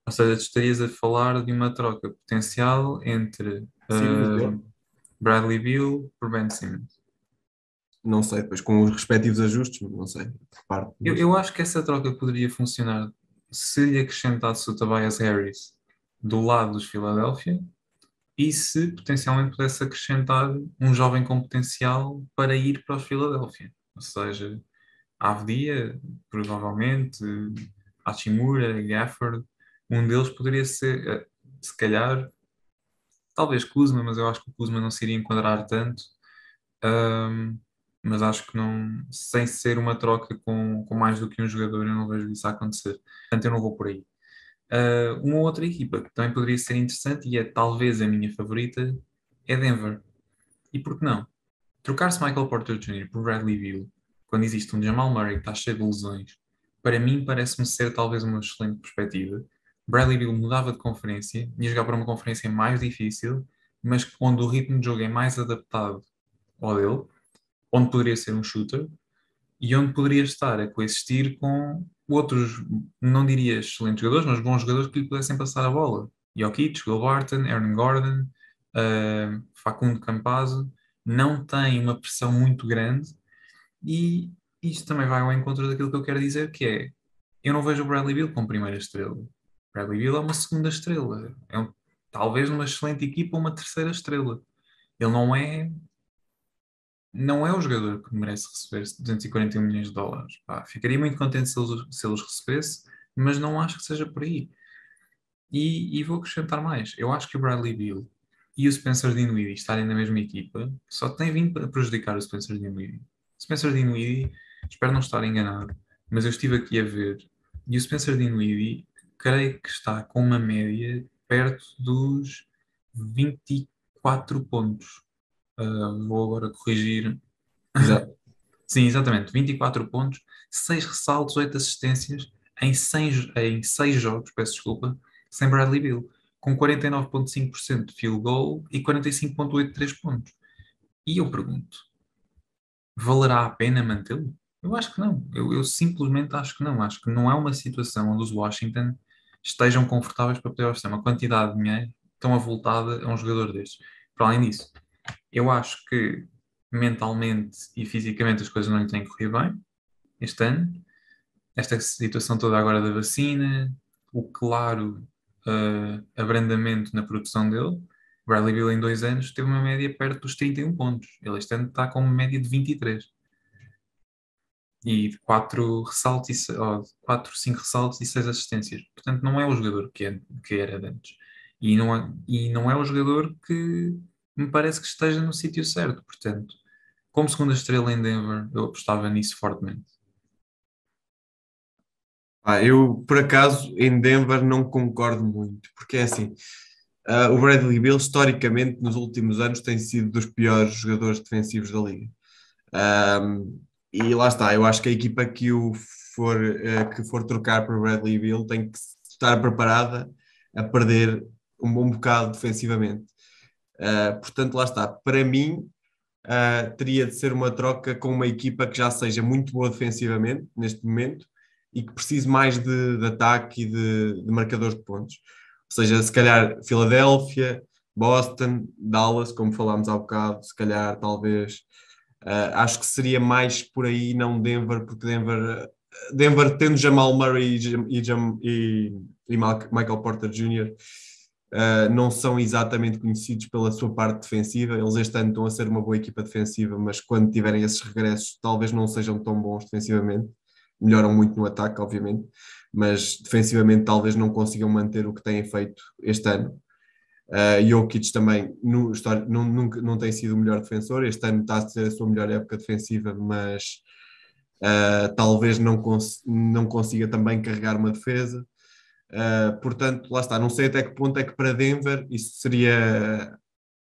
Ou seja, tu estarias a falar de uma troca potencial entre uh, Bradley Bill por Ben Simmons. Não sei, depois com os respectivos ajustes, não sei. Parte, eu, eu acho que essa troca poderia funcionar se lhe acrescentasse o Tobias Harris do lado dos Philadelphia e se potencialmente pudesse acrescentar um jovem com potencial para ir para os Philadelphia. Ou seja, Avdia, provavelmente, Hachimura, Gafford, um deles poderia ser, eh, se calhar, talvez Kuzma, mas eu acho que o Kuzma não se iria enquadrar tanto. Um, mas acho que não, sem ser uma troca com, com mais do que um jogador, eu não vejo isso acontecer. Portanto, eu não vou por aí. Uh, uma outra equipa que também poderia ser interessante e é talvez a minha favorita é Denver. E por que não? Trocar-se Michael Porter Jr. por Bradley Beal, quando existe um Jamal Murray que está cheio de lesões, para mim parece-me ser talvez uma excelente perspectiva. Bradley Beal mudava de conferência, ia jogar para uma conferência mais difícil, mas onde o ritmo de jogo é mais adaptado ao dele, onde poderia ser um shooter e onde poderia estar a coexistir com outros, não diria excelentes jogadores, mas bons jogadores que lhe pudessem passar a bola. Jokic, Will Barton, Aaron Gordon, uh, Facundo Campazzo, não tem uma pressão muito grande e isto também vai ao encontro daquilo que eu quero dizer, que é, eu não vejo o Bradley Beal como primeira estrela. Bradley Beal é uma segunda estrela. É um, talvez uma excelente equipa, uma terceira estrela. Ele não é não é o jogador que merece receber 241 milhões de dólares. Pá, ficaria muito contente se ele, se recebesse, mas não acho que seja por aí. E, e, vou acrescentar mais. Eu acho que o Bradley Beal e o Spencer Dinwiddie estarem na mesma equipa só tem vindo para prejudicar o Spencer Dinwiddie. Spencer Dinwiddie, espero não estar enganado, mas eu estive aqui a ver e o Spencer Dinwiddie creio que está com uma média perto dos 24 pontos. Uh, vou agora corrigir. Exato. Sim, exatamente. 24 pontos, 6 ressaltos, 8 assistências em 100, em 6 jogos, peço desculpa, sem Bradley Bill, com 49,5% de field goal e 45,8% de 3 pontos. E eu pergunto, valerá a pena mantê-lo? Eu acho que não. Eu, eu, simplesmente acho que não. Acho que não é uma situação onde os Washington estejam confortáveis para poder oferecer uma quantidade de dinheiro tão avultada a um jogador destes. Para além disso, eu acho que mentalmente e fisicamente as coisas não lhe têm corrido bem este ano. Esta situação toda agora da vacina, o claro uh, abrandamento na produção dele. Bradley Bill em dois anos teve uma média perto dos 31 pontos. Ele este ano está com uma média de 23. E de 4 ressaltos, oh, 4, 5 ressaltos e 6 assistências. Portanto, não é o jogador que, é, que era antes. E não, é, e não é o jogador que me parece que esteja no sítio certo. Portanto, como segunda estrela em Denver, eu apostava nisso fortemente. Ah, eu, por acaso, em Denver não concordo muito, porque é assim, uh, o Bradley Bill, historicamente, nos últimos anos, tem sido dos piores jogadores defensivos da liga. Um, e lá está, eu acho que a equipa que o for, uh, que for trocar para o Bradley Bill tem que estar preparada a perder um bom bocado defensivamente. Uh, portanto, lá está. Para mim, uh, teria de ser uma troca com uma equipa que já seja muito boa defensivamente, neste momento, e que precise mais de, de ataque e de, de marcadores de pontos. Ou seja, se calhar Filadélfia, Boston, Dallas, como falámos há bocado, se calhar talvez. Uh, acho que seria mais por aí, não Denver, porque Denver, Denver tendo Jamal Murray e, e, e, e Michael Porter Jr., uh, não são exatamente conhecidos pela sua parte defensiva. Eles este ano estão a ser uma boa equipa defensiva, mas quando tiverem esses regressos, talvez não sejam tão bons defensivamente. Melhoram muito no ataque, obviamente, mas defensivamente talvez não consigam manter o que têm feito este ano. Uh, Jokic também no, não, nunca, não tem sido o melhor defensor, este ano está a ser a sua melhor época defensiva, mas uh, talvez não, cons não consiga também carregar uma defesa. Uh, portanto, lá está, não sei até que ponto é que para Denver isso seria,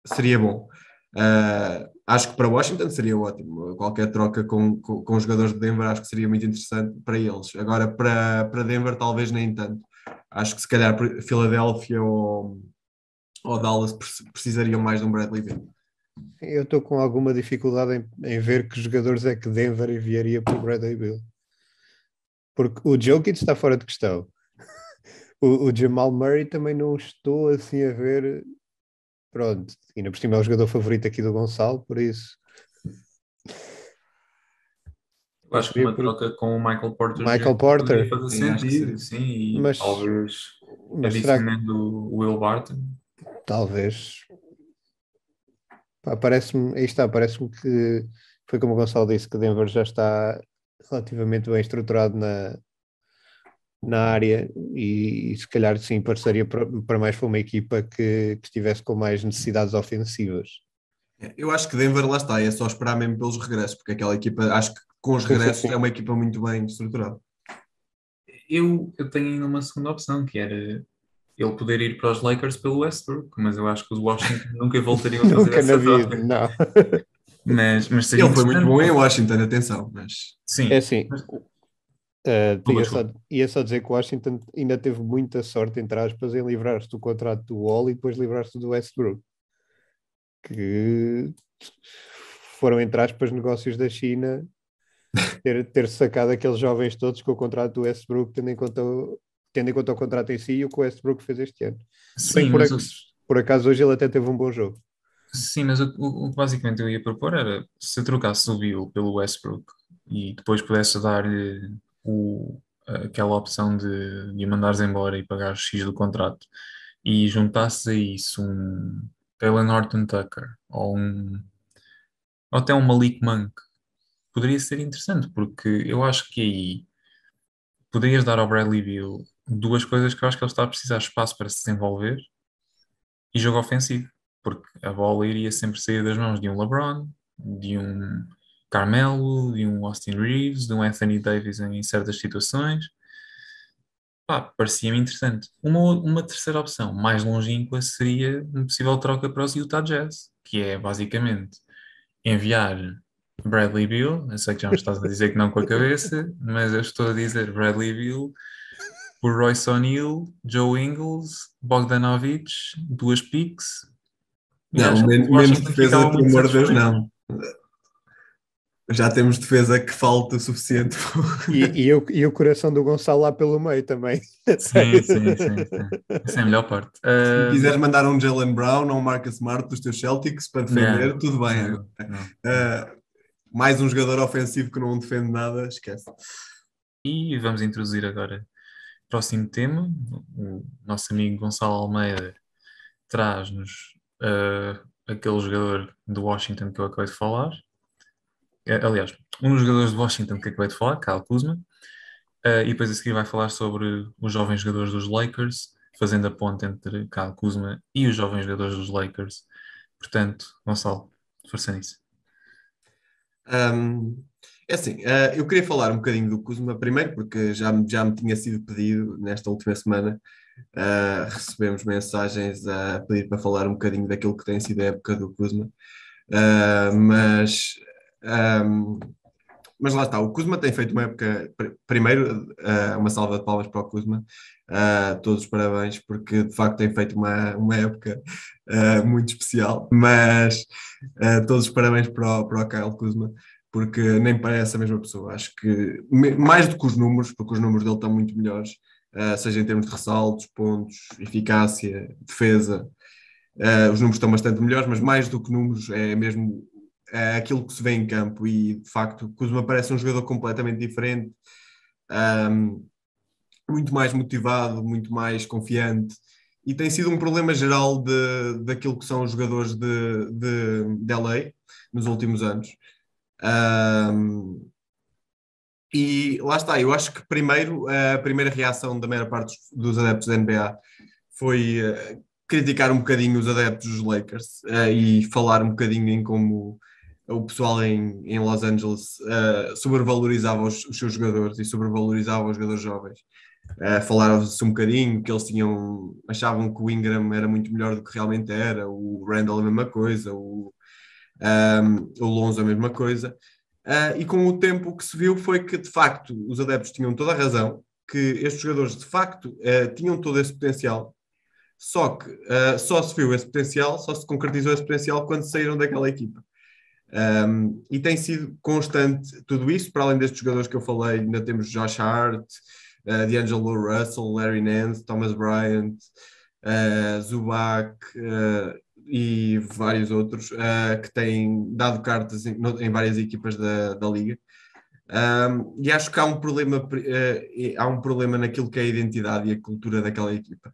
seria bom. Uh, acho que para Washington seria ótimo. Qualquer troca com, com, com, os jogadores de Denver acho que seria muito interessante para eles. Agora, para, para Denver, talvez nem tanto. Acho que se calhar Filadélfia ou, ou Dallas precisariam mais de um Bradley Beal. Eu estou com alguma dificuldade em, em, ver que jogadores é que Denver enviaria para o Bradley Bill. Porque o Jokic está fora de questão o, o, Jamal Murray também não estou assim a ver. Pronto, ainda por cima é o jogador favorito aqui do Gonçalo, por isso. Eu acho que uma troca com o Michael Porter. Michael Porter. Fazer sim, sentido, sim, e mas, talvez mas adicionando que... o Will Barton. Talvez. Parece-me, aí está, parece-me que foi como o Gonçalo disse, que Denver já está relativamente bem estruturado na, na área e, e, se calhar sim passaria para, para mais para uma equipa que, que estivesse com mais necessidades ofensivas. É, eu acho que Denver lá está, é só esperar mesmo pelos regressos, porque aquela equipa, acho que com os regressos é uma equipa muito bem estruturada. Eu, eu tenho ainda uma segunda opção, que era ele poder ir para os Lakers pelo Westbrook, mas eu acho que os Washington nunca voltariam a fazer Nunca essa na vida, troca. não. Mas, mas seria Ele foi muito bom em Washington, atenção, mas Sim, É assim, Mas- uh, Desculpa, ia, só, ia só dizer que o Washington ainda teve muita sorte, entre aspas, em livrar-se do contrato do Wall e depois livrar-se do Westbrook. Que foram, entre aspas, negócios da China ter, ter sacado aqueles jovens todos com o contrato do Westbrook, tendo em conta, o- tendo em conta o contrato em si e o que o Westbrook fez este ano. Sim, por, ac- por acaso hoje ele até teve um bom jogo. sim, mas o, o- o que basicamente eu ia propor era se eu trocasse o Bill pelo Westbrook e depois pudesse dar-lhe o- aquela opção de, de mandares embora e pagar X do contrato e juntasses a isso um Taylor Norton Tucker ou um ou até um Malik Monk poderia ser interessante porque eu acho que aí poderias dar ao Bradley Beal duas coisas que eu acho que ele está a precisar espaço para se desenvolver e jogo ofensivo, porque a bola iria sempre sair das mãos de um LeBron, de um Carmelo, de um Austin Reeves, de um Anthony Davis em certas situações. Pá, parecia-me interessante. Uma, uma terceira opção, mais longínqua, seria uma possível troca para os Utah Jazz, que é basicamente enviar Bradley Beal, eu sei que já me estás a dizer que não com a cabeça, mas eu estou a dizer Bradley Beal por Royce O'Neal, Joe Ingles, Bogdanovich, duas picks. Não, menos defesa, pelo amor de Deus, não. Já temos defesa que falta o suficiente. E, e, o, e o coração do Gonçalo lá pelo meio também. Sim, sim, sim, sim. Essa é a melhor parte. Se Ah, quiseres mandar um Jalen Brown ou um Marcus Smart dos teus Celtics para defender, Não. tudo bem. não, não. Uh, mais um jogador ofensivo que não defende nada, esquece. E vamos introduzir agora o próximo tema. O nosso amigo Gonçalo Almeida traz-nos ah, aquele jogador do Washington que eu acabei de falar. Eh, Aliás, um dos jogadores do Washington que acabei de falar, Kyle Kuzma. Ah, e depois a seguir vai falar sobre os jovens jogadores dos Lakers, fazendo a ponte entre Kyle Kuzma e os jovens jogadores dos Lakers. Portanto, Gonçalo, força nisso. Um, é assim, uh, eu queria falar um bocadinho do Kuzma primeiro, porque já, já me tinha sido pedido nesta última semana. uh, recebemos mensagens a pedir para falar um bocadinho daquilo que tem sido a época do Kuzma. Uh, mas, um, mas lá está, o Kuzma tem feito uma época. pr- Primeiro, uh, uma salva de palmas para o Kuzma. Uh, todos os parabéns, porque de facto tem feito uma, uma época uh, muito especial. Mas todos os parabéns para o, para o Kyle Kuzma, porque nem parece a mesma pessoa. Acho que mais do que os números, porque os números dele estão muito melhores, seja em termos de ressaltos, pontos, eficácia, defesa, os números estão bastante melhores, mas mais do que números é mesmo é aquilo que se vê em campo e de facto Kuzma parece um jogador completamente diferente, um, muito mais motivado, muito mais confiante e tem sido um problema geral de, daquilo que são os jogadores de, de, de LA nos últimos anos. Um, e lá está, eu acho que primeiro a primeira reação da maior parte dos, dos adeptos da NBA foi uh, criticar um bocadinho os adeptos dos Lakers uh, e falar um bocadinho em como o pessoal em, em Los Angeles uh, sobrevalorizava os, os, seus jogadores e sobrevalorizava os jogadores jovens. Uh, Falaram-se um bocadinho que eles tinham, achavam que o Ingram era muito melhor do que realmente era, o Randall a mesma coisa, o, um, o Lonzo a mesma coisa. Uh, e com o tempo o que se viu foi que de facto os adeptos tinham toda a razão, que estes jogadores de facto uh, tinham todo esse potencial, só que uh, só se viu esse potencial, só se concretizou esse potencial quando saíram daquela equipa. Um, e tem sido constante tudo isso, para além destes jogadores que eu falei, ainda temos Josh Hart, uh, D'Angelo Russell, Larry Nance, Thomas Bryant, uh, Zubac uh, e vários outros que têm dado cartas em, em várias equipas da, da liga. Um, e acho que há um problema há um problema naquilo que é a identidade e a cultura daquela equipa.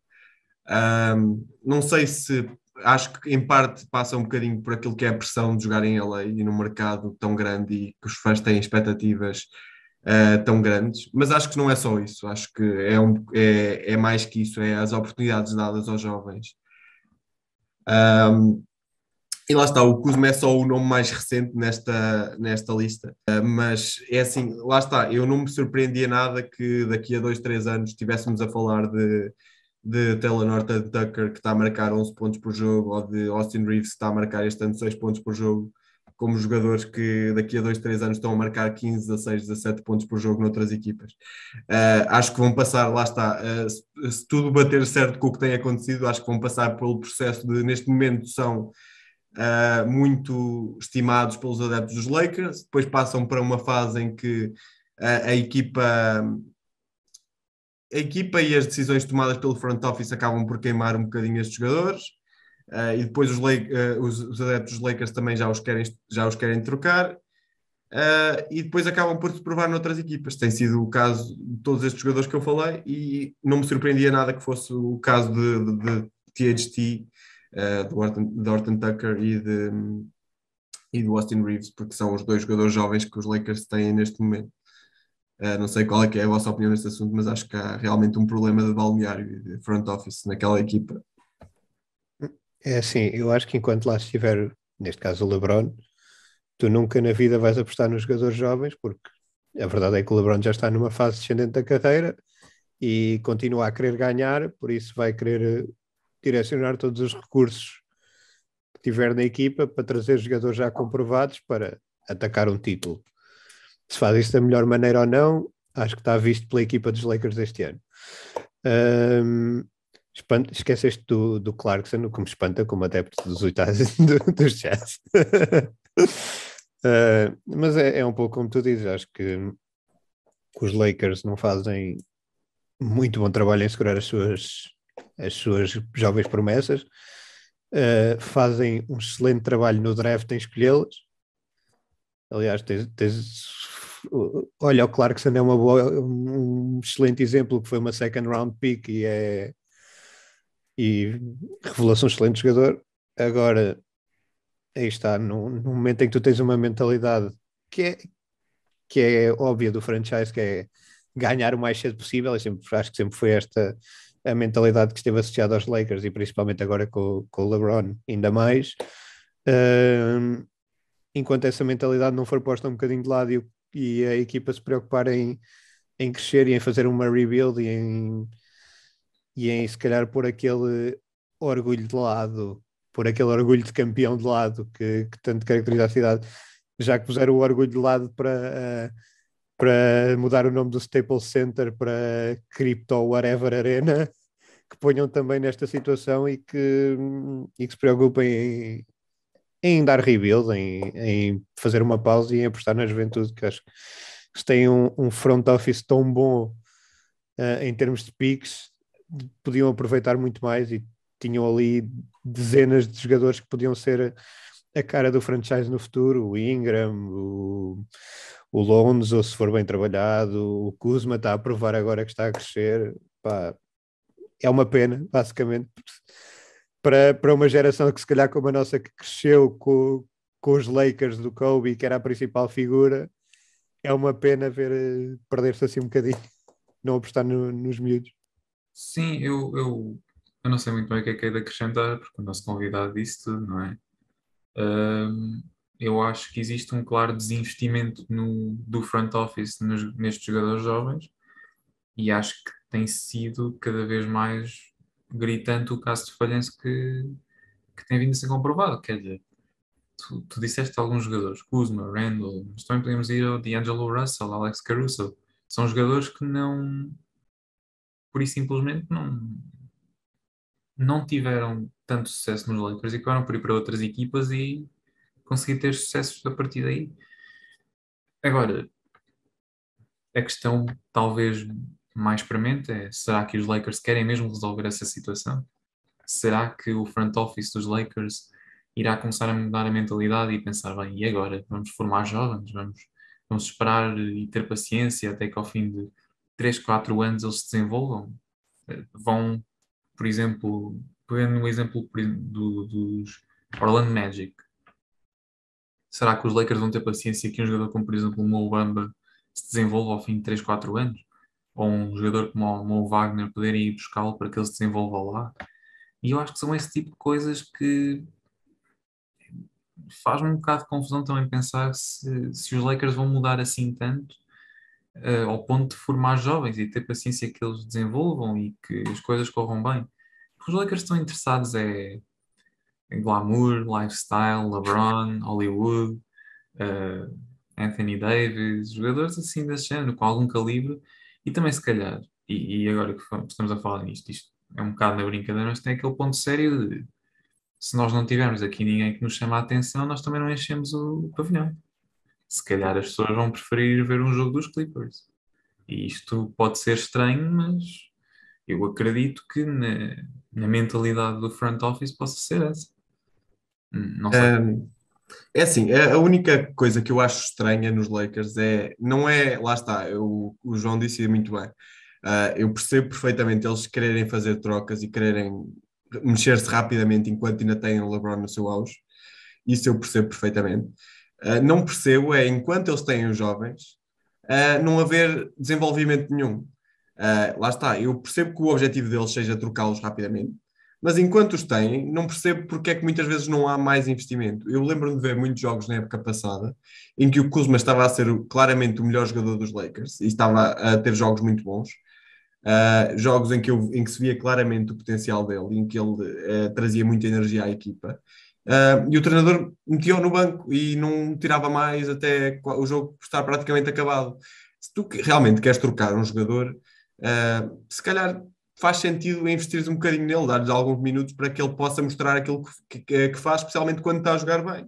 Um, não sei se acho que em parte passa um bocadinho por aquilo que é a pressão de jogar em LA e num mercado tão grande e que os fãs têm expectativas uh, tão grandes, mas acho que não é só isso, acho que é, um, é, é mais que isso, é as oportunidades dadas aos jovens. Um, e lá está, o Kuzma é só o nome mais recente nesta, nesta lista, uh, mas é assim, lá está, eu não me surpreendia nada que daqui a dois, três anos estivéssemos a falar de de Taylor Norton Tucker, que está a marcar 11 pontos por jogo, ou de Austin Reeves, que está a marcar este ano 6 pontos por jogo, como jogadores que daqui a 2, 3 anos estão a marcar 15, 16, 17 pontos por jogo noutras equipas. Uh, acho que vão passar, lá está, uh, se, se, tudo bater certo com o que tem acontecido, acho que vão passar pelo processo de, neste momento, são uh, muito estimados pelos adeptos dos Lakers, depois passam para uma fase em que a equipa a equipa e as decisões tomadas pelo front office acabam por queimar um bocadinho estes jogadores uh, e depois os, uh, os, os, adeptos dos Lakers também já os querem, já os querem trocar uh, e depois acabam por se provar noutras equipas. Tem sido o caso de todos estes jogadores que eu falei e não me surpreendia nada que fosse o caso de, de, de THT, uh, do Orton, Tucker e, de, e do Austin Reeves, porque são os dois jogadores jovens que os Lakers têm neste momento. Uh, não sei qual é, é a vossa opinião neste assunto, mas acho que há realmente um problema de balneário de front office naquela equipa. É assim, eu acho que enquanto lá estiver, neste caso o LeBron, tu nunca na vida vais apostar nos jogadores jovens, porque a verdade é que o LeBron já está numa fase descendente da carreira e continua a querer ganhar, por isso vai querer eh, direcionar todos os recursos que tiver na equipa para trazer jogadores já comprovados para atacar um título. Se faz isso da melhor maneira ou não, acho que está visto pela equipa dos Lakers deste ano. Um, espanta, esqueceste do, do Clarkson, como espanta, como adepto dos oitavos do, dos Jazz. uh, mas é, é, um pouco como tu dizes, acho que, que os Lakers não fazem muito bom trabalho em segurar as suas, as suas jovens promessas. Uh, fazem um excelente trabalho no draft em escolhê-las. Aliás, tens, tens olha, o Clarkson é uma boa, um excelente exemplo que foi uma second round pick e é e um excelente jogador. Agora, aí está, no, no, momento em que tu tens uma mentalidade que é, que é óbvia do franchise, que é ganhar o mais cedo possível, eu sempre, acho que sempre foi esta a mentalidade que esteve associada aos Lakers e principalmente agora com, com o LeBron, ainda mais. Enquanto essa mentalidade não for posta um bocadinho de lado e, e a equipa se preocupar em, em crescer e em fazer uma rebuild e em, e em se calhar pôr aquele orgulho de lado, pôr aquele orgulho de campeão de lado que, que tanto caracteriza a cidade, já que puseram o orgulho de lado para, uh, para mudar o nome do Staples Center para Crypto Whatever Arena, que ponham também nesta situação e que, e que se preocupem em, em dar rebuild, em, em, fazer uma pausa e em apostar na juventude, que acho que se tem um, um front office tão bom uh, em termos de piques, podiam aproveitar muito mais e tinham ali dezenas de jogadores que podiam ser a cara do franchise no futuro, o Ingram, o, o Lonzo, se for bem trabalhado, o Kuzma está a provar agora que está a crescer, Pá, é uma pena, basicamente, para, para uma geração que se calhar como a nossa que cresceu com, com os Lakers do Kobe, que era a principal figura, é uma pena ver eh, perder-se assim um bocadinho, não apostar no, nos miúdos. Sim, eu, eu, eu não sei muito bem o que é que é de acrescentar, porque o nosso convidado disse tudo, não é? Um, eu acho que existe um claro desinvestimento no, do front office nos, nestes jogadores jovens e acho que tem sido cada vez mais gritante o caso de falhanço que, que tem vindo a ser comprovado. Quer dizer, tu, tu disseste alguns jogadores, Kuzma, Randall, mas também podemos ir ao D'Angelo Russell, Alex Caruso. São jogadores que não, por isso simplesmente não, não tiveram tanto sucesso nos Lakers e acabaram por ir para outras equipas e conseguir ter sucessos a partir daí. Agora, a questão talvez mais premente é: será que os Lakers querem mesmo resolver essa situação? Será que o front office dos Lakers irá começar a mudar a mentalidade e pensar, bem, e agora? Vamos formar jovens, vamos, vamos esperar e ter paciência até que ao fim de 3, 4 anos eles se desenvolvam. Eh, vão, por exemplo, pegando o exemplo do, dos Orlando Magic, será que os Lakers vão ter paciência que um jogador como, por exemplo, o Mo Bamba se desenvolva ao fim de 3, 4 anos? Ou um jogador como o Mo Wagner poderem ir buscá-lo para que ele se desenvolva lá? E eu acho que são esse tipo de coisas que faz-me um bocado de confusão também pensar se, se os Lakers vão mudar assim tanto uh, ao ponto de formar jovens e ter paciência que eles desenvolvam e que as coisas corram bem. Os Lakers estão interessados é em glamour, lifestyle, LeBron, Hollywood, uh, Anthony Davis, jogadores assim desse género, com algum calibre, e também se calhar, e, e agora que estamos a falar nisto, isto é um bocado na brincadeira, mas tem aquele ponto sério de se nós não tivermos aqui ninguém que nos chama a atenção, nós também não enchemos o pavilhão. Se calhar as pessoas vão preferir ver um jogo dos Clippers. E isto pode ser estranho, mas eu acredito que na, na mentalidade do front office possa ser essa. Hum, não sei. Um, é assim, é a única coisa que eu acho estranha nos Lakers é, não é, lá está, eu, o João disse muito bem, uh, eu percebo perfeitamente eles quererem fazer trocas e quererem mexer-se rapidamente enquanto ainda têm o LeBron no seu auge, isso eu percebo perfeitamente. Uh, não percebo é, enquanto eles têm os jovens, uh, não haver desenvolvimento nenhum. lá está, eu percebo que o objetivo deles seja trocá-los rapidamente, mas enquanto os têm, não percebo porque é que muitas vezes não há mais investimento. Eu lembro-me de ver muitos jogos na época passada em que o Kuzma estava a ser claramente o melhor jogador dos Lakers e estava a ter jogos muito bons. Uh, jogos em que, eu, em que se via claramente o potencial dele, em que ele uh, trazia muita energia à equipa. Uh, e o treinador metia-o no banco e não tirava mais até o jogo estar praticamente acabado. Se tu realmente queres trocar um jogador, se calhar faz sentido investir um bocadinho nele, dar-lhe alguns minutos para que ele possa mostrar aquilo que, que, que, faz, especialmente quando está a jogar bem.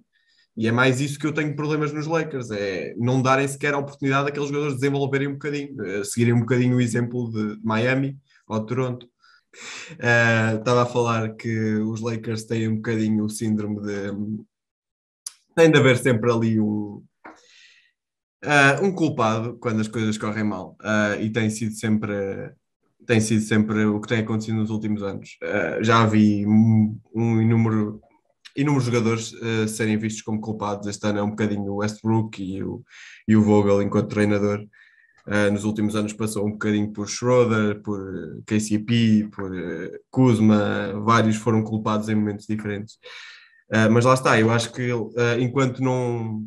E é mais isso que eu tenho problemas nos Lakers, é não darem sequer a oportunidade àqueles jogadores desenvolverem um bocadinho, eh, seguirem um bocadinho o exemplo de Miami ou de Toronto. Uh, estava a falar que os Lakers têm um bocadinho o síndrome de tem de haver sempre ali um, uh, um culpado quando as coisas correm mal uh, e tem sido sempre tem sido sempre o que tem acontecido nos últimos anos. Uh, já vi um, inúmero, inúmeros jogadores uh, serem vistos como culpados. Este ano é um bocadinho o Westbrook e o, e o Vogel enquanto treinador. Uh, nos últimos anos passou um bocadinho por Schroeder, por KCP, por Kuzma, vários foram culpados em momentos diferentes. mas lá está, eu acho que enquanto não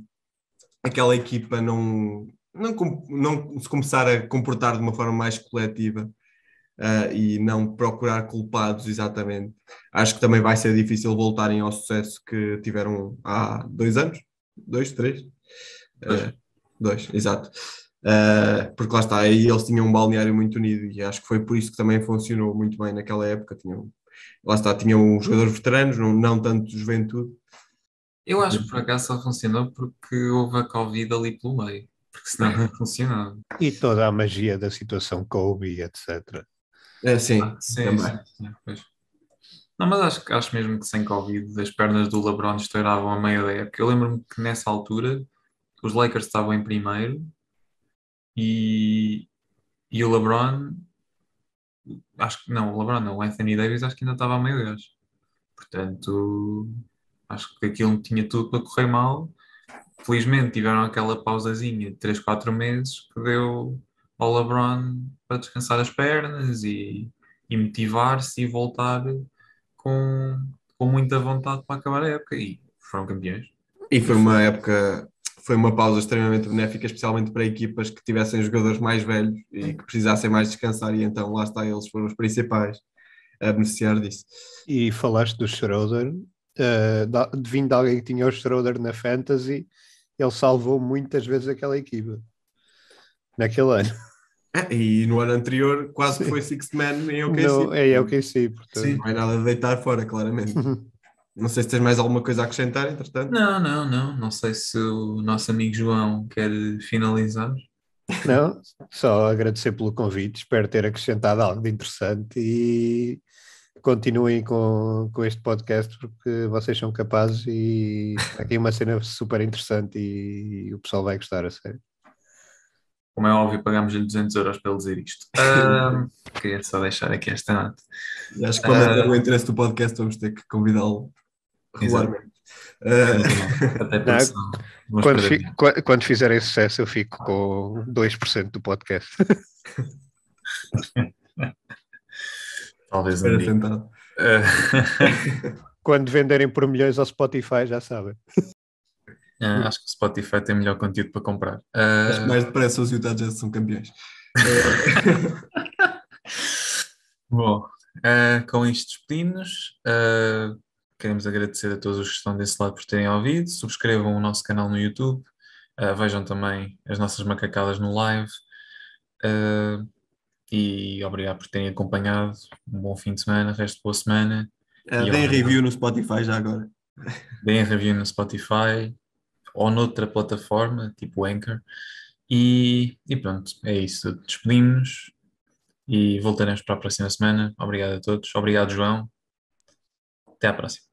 aquela equipa não, não, não se começar a comportar de uma forma mais coletiva, uh, e não procurar culpados exatamente. Acho que também vai ser difícil voltarem ao sucesso que tiveram há dois anos, dois, três, uh, dois, exato. Uh, porque lá está, aí eles tinham um balneário muito unido e acho que foi por isso que também funcionou muito bem naquela época. Tinham, lá está, tinham jogadores veteranos, não, não tanto juventude. Eu acho que por acaso só funcionou porque houve a Covid ali pelo meio, porque senão não funcionava. E toda a magia da situação Kobe, etc. É, sim, ah, sim, também. Sim, sim, não, mas acho, acho mesmo que sem Covid as pernas do LeBron estouravam a meio da época. Eu lembro-me que nessa altura os Lakers estavam em primeiro e, e o LeBron acho que não, o LeBron não, o Anthony Davis acho que ainda estava a meio deles. Portanto, acho que aquilo tinha tudo para correr mal. Felizmente tiveram aquela pausazinha de 3, 4 meses que deu ao LeBron para descansar as pernas e, e motivar-se e voltar com, com muita vontade para acabar a época e foram campeões. E foi uma época, foi uma pausa extremamente benéfica, especialmente para equipas que tivessem jogadores mais velhos e que precisassem mais descansar, e então lá está, eles foram os principais a beneficiar disso. E falaste do Schroeder, uh, de vindo de alguém que tinha o Schroeder na Fantasy, ele salvou muitas vezes aquela equipa naquele ano. É, e no ano anterior quase que foi Sixth Man em OKC. No, é OKC, portanto. Sim, não é nada de deitar fora, claramente. não sei se tens mais alguma coisa a acrescentar, entretanto. Não, não, não. Não sei se o nosso amigo João quer finalizar. Não, só agradecer pelo convite. Espero ter acrescentado algo de interessante e continuem com, com este podcast porque vocês são capazes e aqui uma cena super interessante e, e o pessoal vai gostar a sério. Como é óbvio, pagámos-lhe 200 euros para ele dizer isto. Uh, queria só deixar aqui esta nota. Acho que quando uh, é o interesse do podcast, vamos ter que convidá-lo regularmente. Uh, Até Não, quando, fi, quando, fizerem sucesso, eu fico com 2% do podcast. Talvez um dia. Uh, quando venderem por milhões ao Spotify, já sabem. Uh, acho que o Spotify tem melhor conteúdo para comprar. Uh... Acho que mais depressa os Utah Jazz são campeões. Bom, uh, com isto despedimos. Uh, queremos agradecer a todos os que estão desse lado por terem ouvido. Subscrevam o nosso canal no YouTube. Uh, vejam também as nossas macacadas no live. e obrigado por terem acompanhado. Um bom fim de semana, resto de boa semana. Uh, deem review no Spotify já agora. Deem review no Spotify ou noutra plataforma, tipo Anchor. E, e pronto, é isso. Despedimos-nos e voltaremos para a próxima semana. Obrigado a todos. Obrigado, João. Até à próxima.